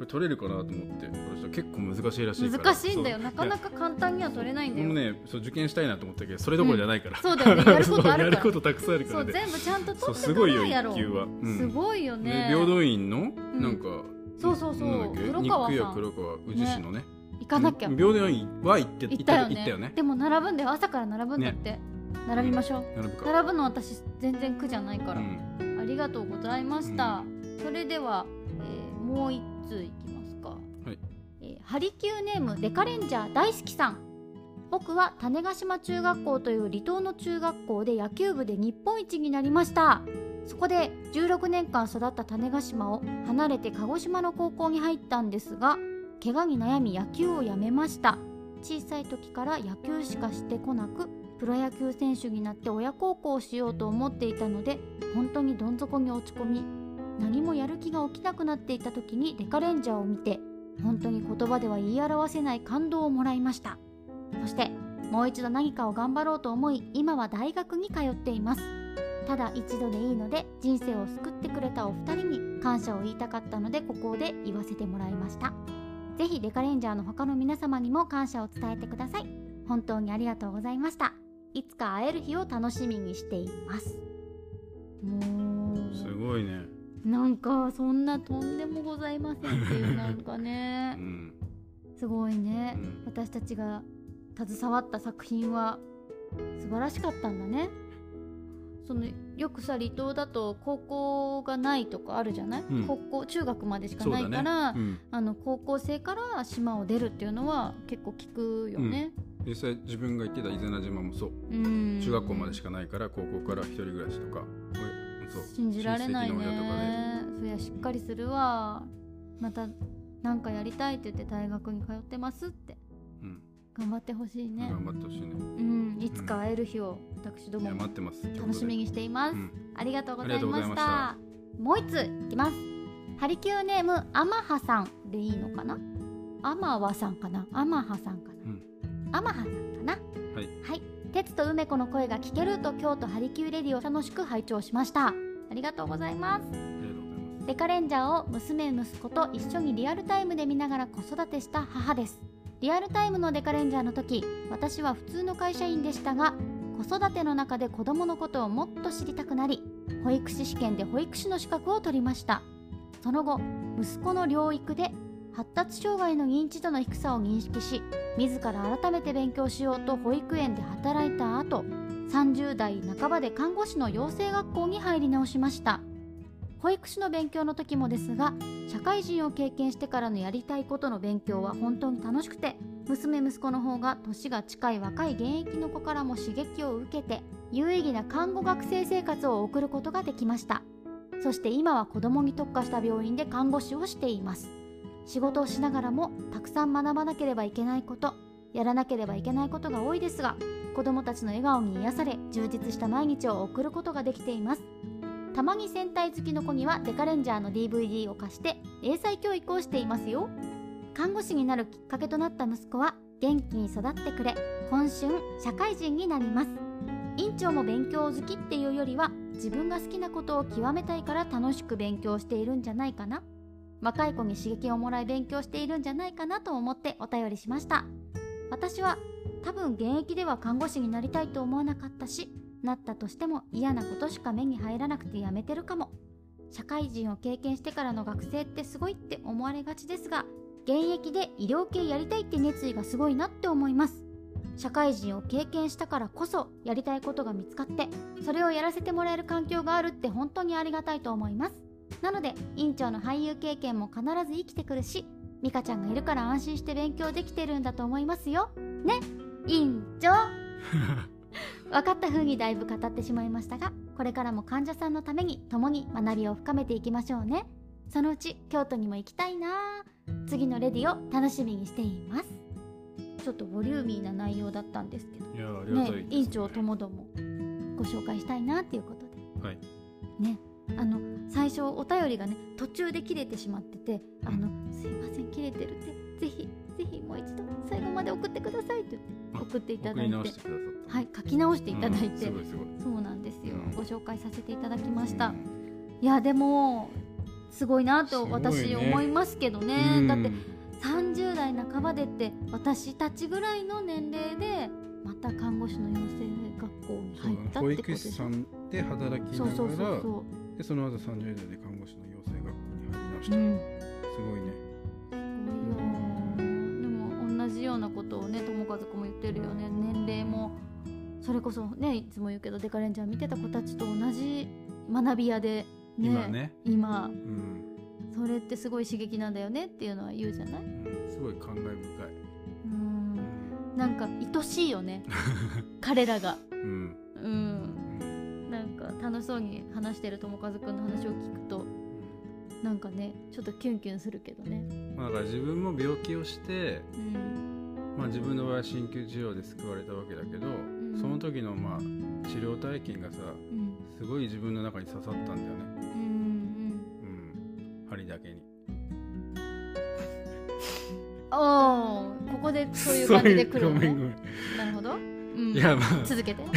れ取れるかなと思って、これさ結構難しいらしいから。難しいんだよ。そう。なかなか簡単には取れないんだよ。俺もね、そう受験したいなと思ったけど、それどころじゃないから。そうだよね。やることあるやることたくさんあるかそうらね。全部ちゃんとそう取ってかすごいよらやろ。う一級は。うん。すごいよでね平等院のん。なんか、そうそうそう。なんだっけ？黒川肉屋黒川宇治市のね。行かなきゃ。平等院は行って行ったよね。行ったよね。でも並ぶんだよ。朝から並ぶんだって、並びましょう。並ぶか。並ぶの私全然苦じゃないから、うん。ありがとうございました、それでは、えーもう一通いきますか、はい。えーハリキューネームデカレンジャー大好きさん。僕は種子島中学校という離島の中学校で野球部で日本一になりました。そこで16年間育った種子島を離れて鹿児島の高校に入ったんですが怪我に悩み野球をやめました。小さい時から野球しかしてこなくプロ野球選手になって親孝行をしようと思っていたので本当にどん底に落ち込み何もやる気が起きなくなっていた時にデカレンジャーを見て本当に言葉では言い表せない感動をもらいました。そしてもう一度何かを頑張ろうと思い今は大学に通っています。ただ一度でいいので人生を救ってくれたお二人に感謝を言いたかったのでここで言わせてもらいました。ぜひデカレンジャーの他の皆様にも感謝を伝えてください。本当にありがとうございました。いつか会える日を楽しみにしています。もうすごいねなんかそんなとんでもございませんっていうなんかうねん。すごいね。うん。私たちが携わった作品は素晴らしかったんだね。そのよくさ離島だと高校がないとかあるじゃない、うん。高校中学までしかないから、うん。あの高校生から島を出るっていうのは結構聞くよね、実際自分が行ってた伊是名島もそう。うん。中学校までしかないから高校から一人暮らしとか信じられないね。そりゃしっかりするわ。またなんかやりたいって言って大学に通ってますって。うん。頑張ってほしいね。頑張ってほしいね。うん。いつか会える日を私どいももや待ってます。楽しみにしています、うん。ありがとうございました。もう一ついきます。ハリキューネームアマハさんでいいのかな？アマワさんかな？アマハさんかな、うん。アマハさんかな？はい。はい鉄と梅子の声が聞けると京都ハリキューレディを楽しく拝聴しました。ありがとうございます。デカレンジャーを娘息子と一緒にリアルタイムで見ながら子育てした母です。リアルタイムのデカレンジャーの時私は普通の会社員でしたが子育ての中で子供のことをもっと知りたくなり保育士試験で保育士の資格を取りました。その後息子の療育で発達障害の認知度の低さを認識し自ら改めて勉強しようと保育園で働いた後30代半ばで看護師の養成学校に入り直しました。保育士の勉強の時もですが社会人を経験してからのやりたいことの勉強は本当に楽しくて娘息子の方が年が近い若い現役の子からも刺激を受けて有意義な看護学生生活を送ることができました。そして今は子供に特化した病院で看護師をしています。仕事をしながらもたくさん学ばなければいけないことやらなければいけないことが多いですが子供たちの笑顔に癒され充実した毎日を送ることができています。たまに戦隊好きの子にはデカレンジャーの DVD を貸して英才教育をしていますよ。看護師になるきっかけとなった息子は元気に育ってくれ今春社会人になります。院長も勉強好きっていうよりは自分が好きなことを極めたいから楽しく勉強しているんじゃないかな。若い子に刺激をもらい勉強しているんじゃないかなと思ってお便りしました。私は多分現役では看護師になりたいと思わなかったしなったとしても嫌なことしか目に入らなくてやめてるかも。社会人を経験してからの学生ってすごいって思われがちですが現役で医療系やりたいって熱意がすごいなって思います。社会人を経験したからこそやりたいことが見つかってそれをやらせてもらえる環境があるって本当にありがたいと思います。なので院長の俳優経験も必ず生きてくるし美香ちゃんがいるから安心して勉強できてるんだと思いますよ。ね院長。分かった風にだいぶ語ってしまいましたがこれからも患者さんのために共に学びを深めていきましょうね。そのうち京都にも行きたいな。次のレディを楽しみにしています。ちょっとボリューミーな内容だったんですけど。いやありがたいね。ね院長ともどもご紹介したいなっていうことで。はい。ねあの最初お便りがね途中で切れてしまってて「あのすいません切れてるってぜひぜひもう一度最後まで送ってください」って送っていただいて。はい書き直していただいうんて、すごいいそうなんですよ、うん。ご紹介させていただきました、うん。いやでもすごいなと私思いますけどね。うん。だって30代半ばでって私たちぐらいの年齢でまた看護師の養成学校に入ったっ保てことでしょ。育士さんで働きながそうそうそうらそでその後30代で看護師の養成学校に入り直した、ううん。すごいね。すごいよでも同じようなことをね友和子も言ってるよね。年齢もそれこそねいつも言うけどデカレンジャー見てた子たちと同じ学び屋でね今ね。今。うん、それってすごい刺激なんだよねっていうのは言うじゃない？うん。すごい感慨深い、なんか愛しいよね。彼らが。うん。うん楽しそうに話してる友和くんの話を聞くとなんかねちょっとキュンキュンするけどね。まあ、だから自分も病気をして、うん。まあ、自分の場合は鍼灸治療で救われたわけだけどうん。うんその時のまあ治療体験がさうん。すごい自分の中に刺さったんだよね。うんうん針だけに。う んおおここでそういう感じで来るのね。なるほど、うん、いやまあ。続けて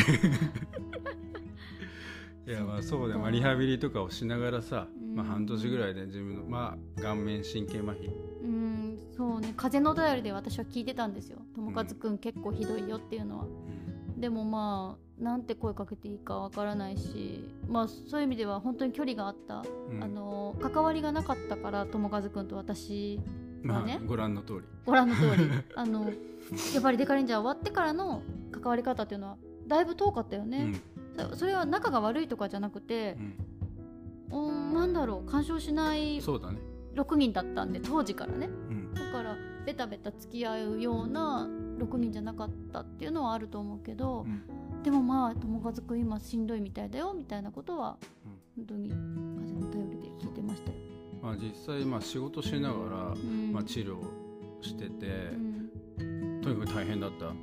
いやまあそうだまあ、リハビリとかをしながらさ、うん。まあ、半年ぐらいで自分のまあ顔面神経麻痺。うんそうね。風の便りで私は聞いてたんですよ。友和くん結構ひどいよっていうのは、でもまあなんて声かけていいかわからないしまあそういう意味では本当に距離があった、うん。あの関わりがなかったから友和くんと私まあねご覧の通り。ご覧の通り。あのやっぱりデカレンジャー終わってからの関わり方っていうのはだいぶ遠かったようね、んそそれは仲が悪いとかじゃなくてう、ん。うん、なんだろう干渉しないそうだね。6人だったんで当時からね。うん。だからベタベタ付き合うような6人じゃなかったっていうのはあると思うけど、うん。でもまあ友和くん今しんどいみたいだよみたいなことは本当に風の頼りで聞いてましたよ。まあ実際まあ仕事しながら、うん。まあ、治療しててう、ん。とにかく大変だった、ううんん、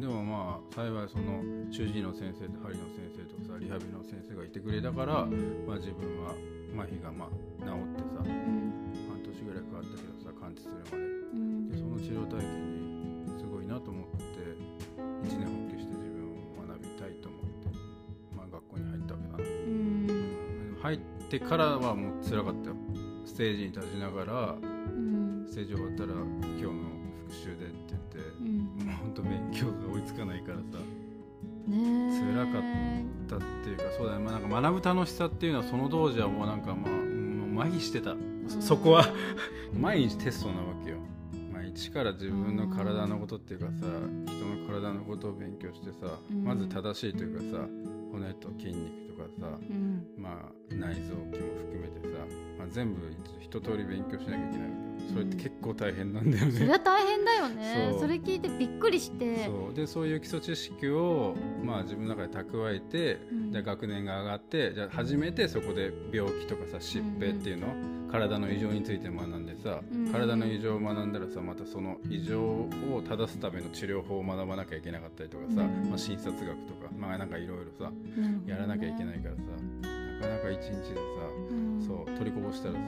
でもまあ幸いその中耳の先生と針の先生とかさリハビリの先生がいてくれたから、うんまあ、自分は麻痺がまあ治ってさうん半年ぐらいかかったけどさ完治するまで。うん。でその治療体験にすごいなと思って一年発起して自分を学びたいと思って、まあ、学校に入ったわけだな、うん。うん。入ってからはもう辛かったよ。ステージに立ちながらうん。ステージ終わったら今日の復習でって言ってうん。もうほんと勉強いつかないからさ。ねえ。辛かだっていうかそうだね、まあ、なんか学ぶ楽しさっていうのはその当時はもうなんかまあもう麻痺してた。そそこは。毎日テストなわけよ、まあ、一から自分の体のことっていうかさ人の体のことを勉強してさうん。まず正しいというかさ骨と筋肉とかさうん。まあ内臓器も含めてさ、まあ、全部一通り勉強しなきゃいけないわけよ。それって結構大変なんだよね、それは大変だよね。それ聞いてびっくりして。そう。でそういう基礎知識を、まあ、自分の中で蓄えて、うん。じゃあ学年が上がってじゃあ初めてそこで病気とかさ疾病っていうの、体の異常について学んでさ、うん。体の異常を学んだらさまたその異常を正すための治療法を学ばなきゃいけなかったりとかさ、うん。まあ、診察学とかまあなんかいろいろさやらなきゃいけないからさなかなか一日でさうん。そう取りこぼしたらさ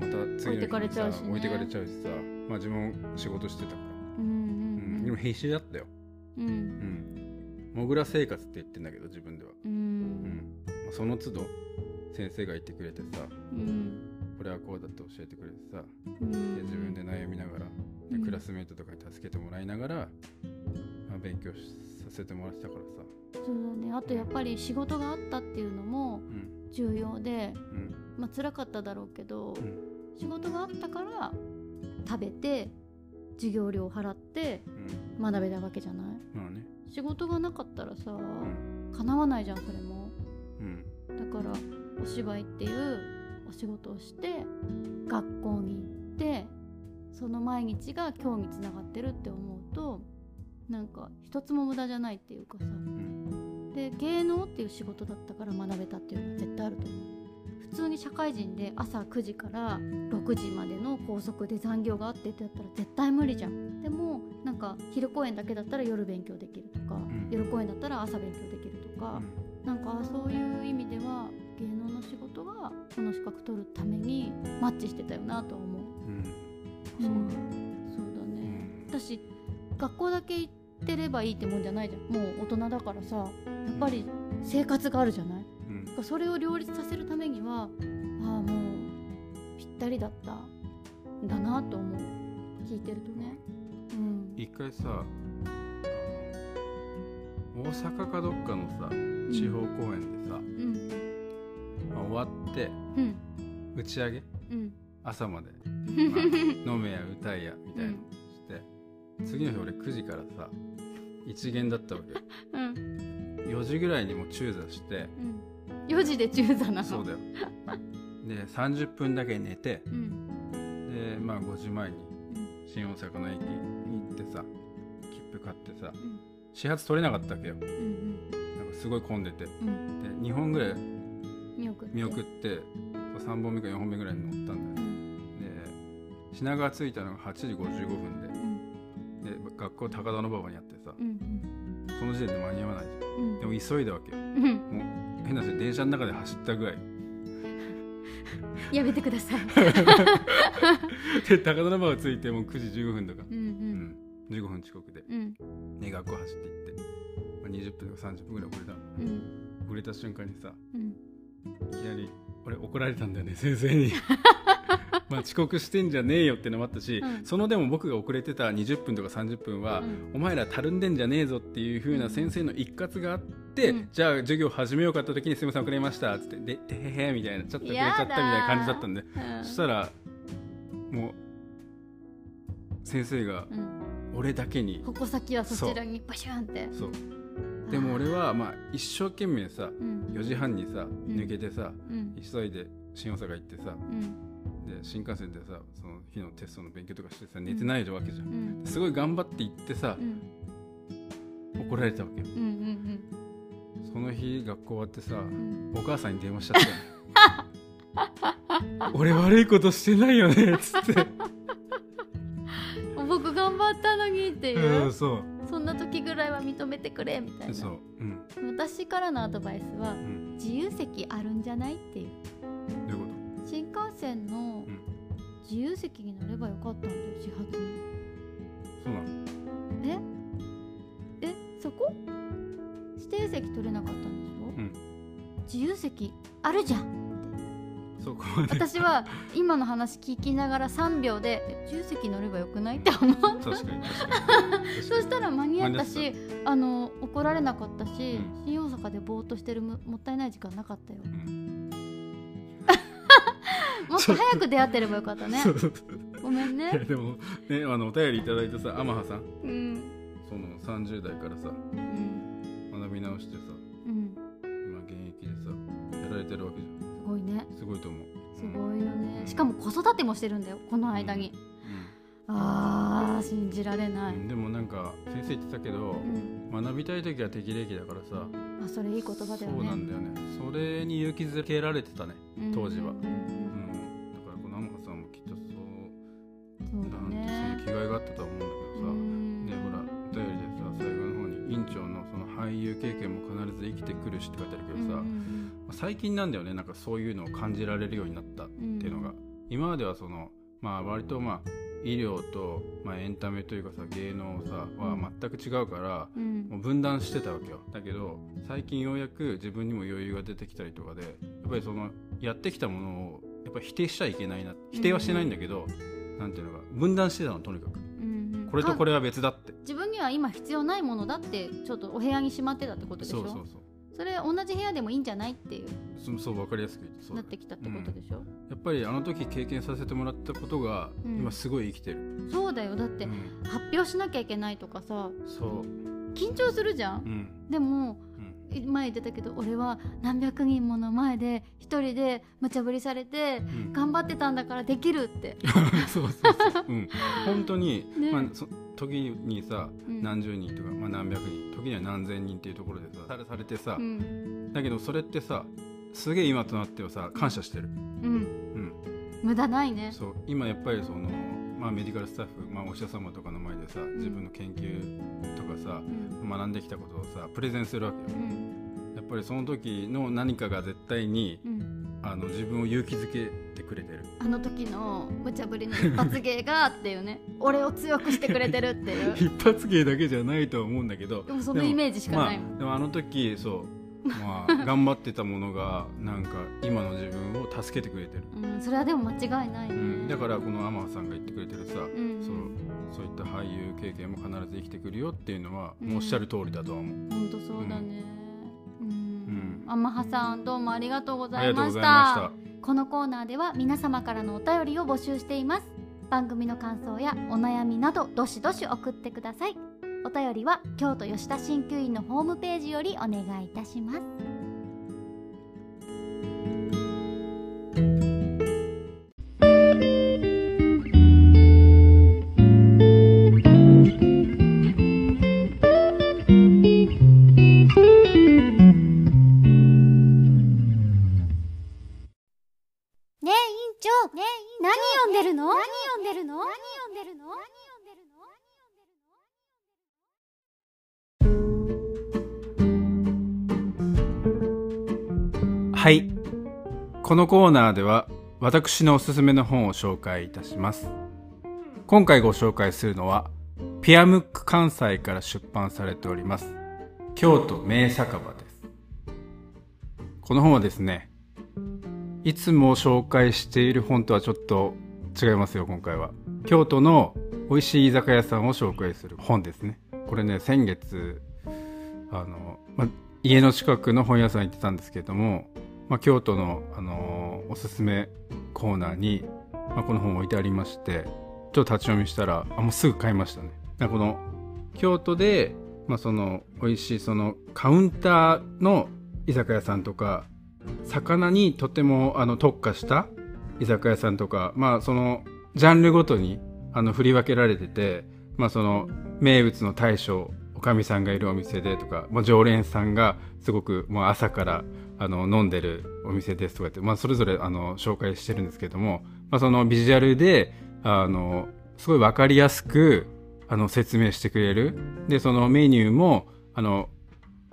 また次の日置いてかれにちゃうしね。さ置いてかれちゃうしさまあ自分も仕事してたから、うんううん。んでも必死だったよ。うん。うん、モグラ生活って言ってんだけど自分では、ううん。んまあその都度先生が言ってくれてさうん。これはこうだって教えてくれてさうん。で自分で悩みながらうん。でクラスメートとかに助けてもらいながら、まあ、勉強しさせてもらってたからさ、そうだね。あとやっぱり仕事があったっていうのもうん。重要でうん。まあ辛かっただろうけどうん。仕事があったから食べて授業料払ってうん。学べたわけじゃない？まあね。仕事がなかったらさうん。叶わないじゃんそれも。うん。だからお芝居っていうお仕事をして学校に行ってその毎日が今日につながってるって思うとなんか一つも無駄じゃないっていうかさ。うん。で芸能っていう仕事だったから学べたっていうのは絶対あると思う。普通に社会人で朝9時から6時までの拘束で残業があってってやったら絶対無理じゃん。でもなんか昼公演だけだったら夜勉強できるとか、ん。夜公演だったら朝勉強できるとか、なんかそういう意味では芸能の仕事がこの資格取るためにマッチしてたよなとは思う。うん。うん。そうだうね、ん。だし学校だけ行ってればいいってもんじゃないじゃん。もう大人だからさやっぱり生活があるじゃない？うん。それを両立させるためにはああもうぴったりだったんだなと思う。聞いてるとね。うん。一回さ大阪かどっかのさ地方公演でさ、うん。まあ、終わってうん。打ち上げ？うん。朝まで、まあ、飲めや歌えやみたいな次の日俺9時からさ一限だったわけ。ようん。4時ぐらいにもう中座して。うん。4時で中座なの？そうだよ。で30分だけ寝て。うん。でまあ5時前にうん。新大阪の駅に行ってさ切符買ってさうん。始発取れなかったわけよ。うんなんかすごい混んでて。でうん。2本ぐらい見送って。見送って3本目か4本目ぐらいに乗ったんだよ。うん。で品川着いたのが8時55分で学校高田馬場にあってさうんその時点で間に合わないじゃうん。んでも急いだわけよ。うん。もう変な話電車の中で走ったぐらい。やめてください。で高田馬場が着いてもう9時15分とか、うんううん。ん、15分遅刻で、うん。ね、学校走って行って、まあ、20分とか30分ぐらい遅れたの。うん。遅れた瞬間にさうん。いきなり俺怒られたんだよね先生に まあ遅刻してんじゃねえよってのもあったし、うん。そのでも僕が遅れてた20分とか30分は、うん。お前らたるんでんじゃねえぞっていう風な先生の一括があって、うん。じゃあ授業始めようかった時に「すみません遅れました」っつって「でてへへ」みたいなちょっと遅れちゃったみたいな感じだったんでうん。そしたらもう先生がうん。俺だけに矛先はそちらにバシュンって。そう。でも俺はまあ一生懸命さうん。4時半にさん。抜けてさ、うん。急いで新大阪行ってさうんで新幹線でさその日のテストの勉強とかしてさ寝てないわけじゃん、うん。すごい頑張って行ってさう、ん。怒られたわけよ。うんうんその日学校終わってさ、うん。お母さんに電話しちゃったよ 俺悪いことしてないよねっつって。う ん僕頑張ったのにっていう、うんそう。そんな時ぐらいは認めてくれみたいな。そう。うん。私からのアドバイスはうん。自由席あるんじゃないっていう新幹線のうん。自由席に乗ればよかったんだよ始発。にとそうなの？え？え？そこ？指定席取れなかったんでしょ、うん。自由席あるじゃんそこまで私は今の話聞きながら3秒でえ自由席乗ればよくないって思った。確かに そしたら間に合った間しあの怒られなかったし、うん。新大阪でぼーっとしてるももったいない時間なかったよ。うんもっと早く出会ってればよかったね。ごめんいやねでもねあのお便りいただいたさ天葉さん。うん。その30代からさうん。学び直してさうん。今現役でさやられてるわけじすごいね。ゃんすごいと思う。すごいよね、うん。しかも子育てもしてるんだよこの間に、あー信じられない、うん、でもなんか先生言ってたけどう、ん、学びたい時は適齢期だからさあそれいい言葉だよね。そうなんだよね。それに勇気づけられてたねうん。当時は。うんてねその気概があったとは思うんだけどさ、うん。ねほらお便りでさ最後の方に院長のその俳優経験も必ず生きてくるしって書いてあるけどさ、最近なんだよねなんかそういうのを感じられるようになったっていうのが、今まではそのまあ割とまあ医療と、まあ、エンタメというかさ芸能さは全く違うから、うん。もう分断してたわけよ。だけど最近ようやく自分にも余裕が出てきたりとかでやっぱりそのやってきたものをやっぱ否定しちゃいけないな否定はしてないんだけど、なんていうのか分断してたのとにかく。うんうん。これとこれは別だって。自分には今必要ないものだってちょっとお部屋にしまってたってことでしょ？そうそうそう。それ同じ部屋でもいいんじゃないっていう。そうそう分かりやすくなってきたってことでしょ、やっぱりあの時経験させてもらったことがうん。今すごい生きてる、そうだよ。だってうん。発表しなきゃいけないとかさそう。緊張するじゃん、うん。でもうん前言ってたけど俺は何百人もの前で一人で無茶ぶりされてうん。頑張ってたんだからできるって、そうそうそう、うん、本当に、ね。まあ、そ時にさうん。何十人とか、まあ、何百人。時には何千人っていうところでさされされてさ、うん。だけどそれってさすげえ今となってはさ感謝してる、うん。うん、無駄ないね。そう。今やっぱりその、まあ、メディカルスタッフ、まあ、お医者様とかの前でさん。自分の研究とかさう、ん。学んできたことをさプレゼンするわけよ。うん。やっぱりその時の何かが絶対にうん。あの自分を勇気づけてくれてる。あの時の無茶ぶりの一発芸がっていうね。俺を強くしてくれてるっていう。一発芸だけじゃないとは思うんだけど。でもそのイメージしかないもん、まあ、でもあの時そうまあ頑張ってたものがなんか今の自分を助けてくれてる、うん、それはでも間違いないね、うん、だからこの天羽さんが言ってくれてるさ、ん。そうそういった俳優経験も必ず生きてくるよっていうのは、うん。もうおっしゃる通りだとは思う。本当そうだね。うん。ん。あまはさんどうもありがとうございました。このコーナーでは皆様からのお便りを募集しています。番組の感想やお悩みなどどしどし送ってくださいお便りは京都吉田鍼灸院のホームページよりお願いいたします。ねえ院長ねえ何読んでるの？何読んでるの何読んでるの？何読んでるの？はい。このコーナーでは私のおすすめの本を紹介いたします。今回ご紹介するのはピアムック関西から出版されております京都名酒場です。この本はですねいつも紹介している本とはちょっと違いますよ今回は。京都の美味しい居酒屋さんを紹介する本ですね。これね先月あの、ま、家の近くの本屋さん行ってたんですけども、ま、京都の、あのおすすめコーナーに、ま、この本置いてありましてちょっと立ち読みしたらあもうすぐ買いましたね。この京都で、まあ、その美味しいそのカウンターの居酒屋さんとか魚にとてもあの特化した居酒屋さんとかまあそのジャンルごとにあの振り分けられててまあその名物の大将おかみさんがいるお店でとか、まあ、常連さんがすごくもう朝からあの飲んでるお店ですとかって、まあ、それぞれあの紹介してるんですけども、まあ、そのビジュアルであのすごい分かりやすくあの説明してくれる。でそのメニューもあの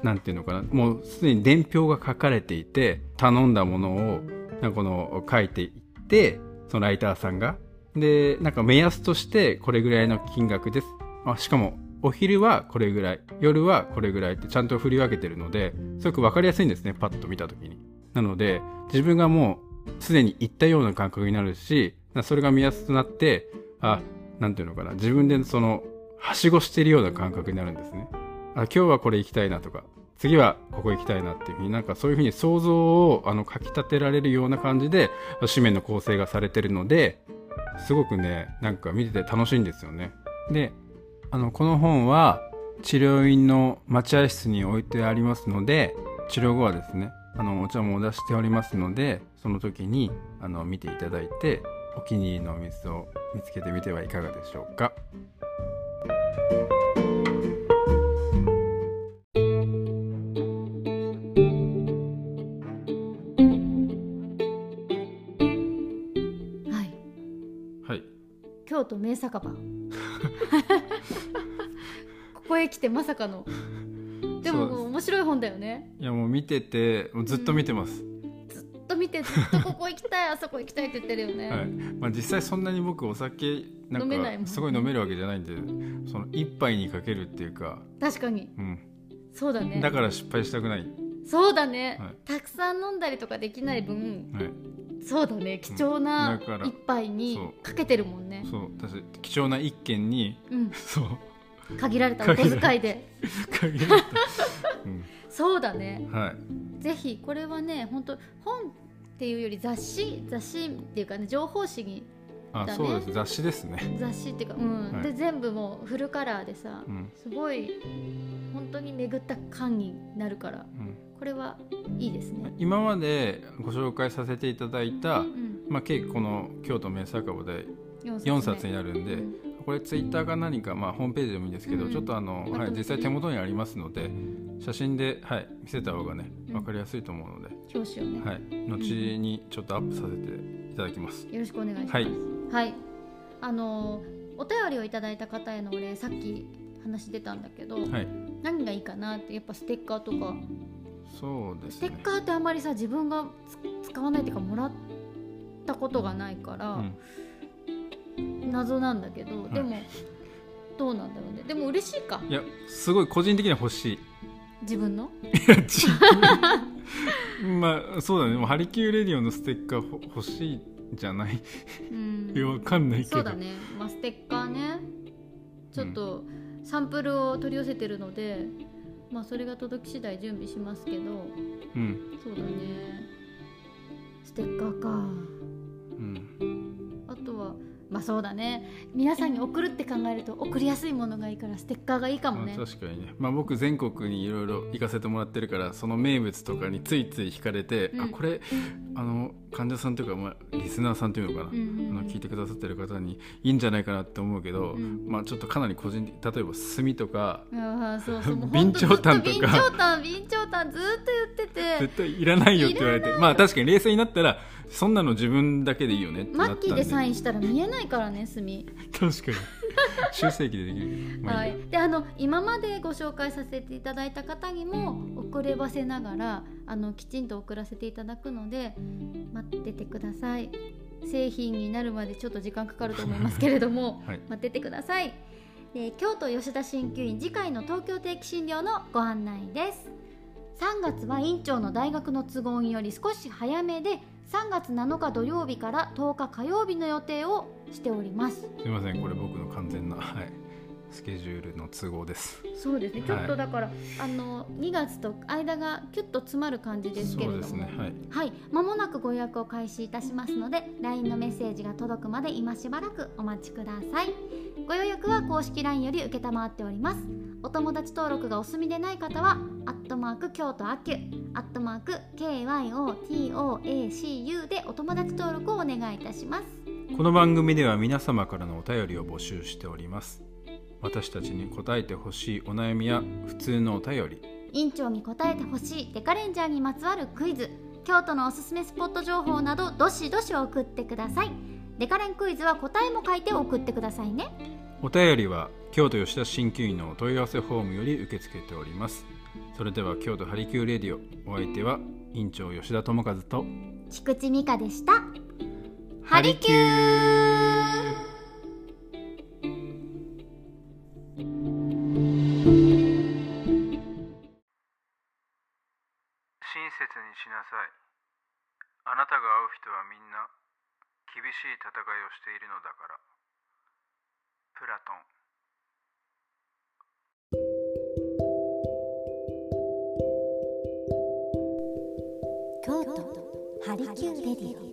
なんていうのかなもうすでに伝票が書かれていて頼んだものをなんかこの書いていってそのライターさんが。でなんか目安としてこれぐらいの金額です。あしかもお昼はこれぐらい夜はこれぐらいってちゃんと振り分けてるのですごく分かりやすいんですねパッと見た時に。なので自分がもうすでに行ったような感覚になるしそれが目安となってあなんていうのかな自分でそのはしごしてるような感覚になるんですね。あ今日はこれ行きたいなとか次はここ行きたいなっていうふうになんかそういうふうに想像をあのかきたてられるような感じで紙面の構成がされてるのですごくねなんか見てて楽しいんですよね。であのこの本は治療院の待合室に置いてありますので治療後はですねあのお茶もお出しておりますのでその時にあの見ていただいてお気に入りのお店を見つけてみてはいかがでしょうか。京都名酒場 へ来てまさかの。でも面白い本だよね。いやもう見ててもうずっと見てます、うん、ずっと見てずっとここ行きたい あそこ行きたいって言ってるよね、はい。まあ、実際そんなに僕お酒なんかすごい飲めるわけじゃないんでその一杯にかけるっていうか。確かに、うん、そうだね。だから失敗したくない。そうだね、はい、たくさん飲んだりとかできない分、はい、そうだね。貴重な一杯にかけてるもんね、そう。私貴重な一軒に、うん、そう限られたお小遣いで。うん、そうだね、はい、ぜひこれはね本当本っていうより雑誌雑誌っていうかね情報誌にあ、ね、そうです。雑誌ですね。雑誌っていうかうん、はい、で全部もうフルカラーでさ、うん、すごい本当に巡った感になるから、うん、これはいいですね。今までご紹介させていただいた、うん、まあ、計この京都名酒場で4冊になるんで、これツイッターか何か、まあ、ホームページでもいいんですけど、ちょっとあの、はい、実際手元にありますので写真で、はい、見せた方がね分かりやすいと思うので、表紙をね、はい、後にちょっとアップさせていただきます。よろしくお願いします。はい、はい、あのお便りをいただいた方へのお礼さっき話出たんだけど、はい、何がいいかなってやっぱステッカーとか。そうです、ね、ステッカーってあんまりさ自分が使わないっていうかもらったことがないから、うん、謎なんだけど、でもどうなんだろうね。でも嬉しいか。いやすごい個人的には欲しい。自分の？まあそうだね。もうハリキューレディオのステッカー欲しいじゃない？うん。わかんないけど。そうだね、まあ、ステッカーね。ちょっとサンプルを取り寄せてるので、まあそれが届き次第準備しますけど。うん。そうだね。ステッカーか。うん。あとはまあそうだね。皆さんに送るって考えると送りやすいものがいいからステッカーがいいかもね。確かにね。まあ僕全国にいろいろ行かせてもらってるからその名物とかについつい惹かれて、うん、あこれあの患者さんというか、まあ、リスナーさんというのかな、うんあの聞いてくださってる方にいいんじゃないかなって思うけど、うん、まあちょっとかなり個人的例えば炭とか備長炭とか。備長炭ずっと言ってて。絶対いらないよって言われて。まあ確かに冷静になったらそんなの自分だけでいいよねってマッキーでサインしたら見えないからね墨。確かに 修正機でできる。けど、まあはいい、であの今までご紹介させていただいた方にも遅ればせながらあのきちんと送らせていただくので待っててください。製品になるまでちょっと時間かかると思いますけれども、はい。待っててください。で京都吉田鍼灸院次回の東京定期診療のご案内です。3月は院長の大学の都合により少し早めで3月7日土曜日から10日火曜日の予定をしております。すみませんこれ僕の完全な、はい、スケジュールの都合です。そうですね、はい。ちょっとだから、あの2月と間がキュッと詰まる感じですけれども、そうですねはい。はい、間もなくご予約を開始いたしますので LINE のメッセージが届くまで今しばらくお待ちください。ご予約は公式 LINE より承っております。お友達登録がお済みでない方はアットマーク京都アキュアットマーク KYOTOACU でお友達登録をお願いいたしますこの番組では皆様からのお便りを募集しております。私たちに答えてほしいお悩みや普通のお便り。院長に答えてほしいデカレンジャーにまつわるクイズ。京都のおすすめスポット情報などどしどし送ってください。デカレンクイズは答えも書いて送ってくださいね。お便りは京都吉田鍼灸院のお問い合わせフォームより受け付けております。それでは京都ハリキューレディオ。お相手は院長吉田智和と菊池美香でしたハリキュー。親切にしなさい。あなたが会う人はみんな厳しい戦いをしているのだから。プラトン。京都ハリキューレディオ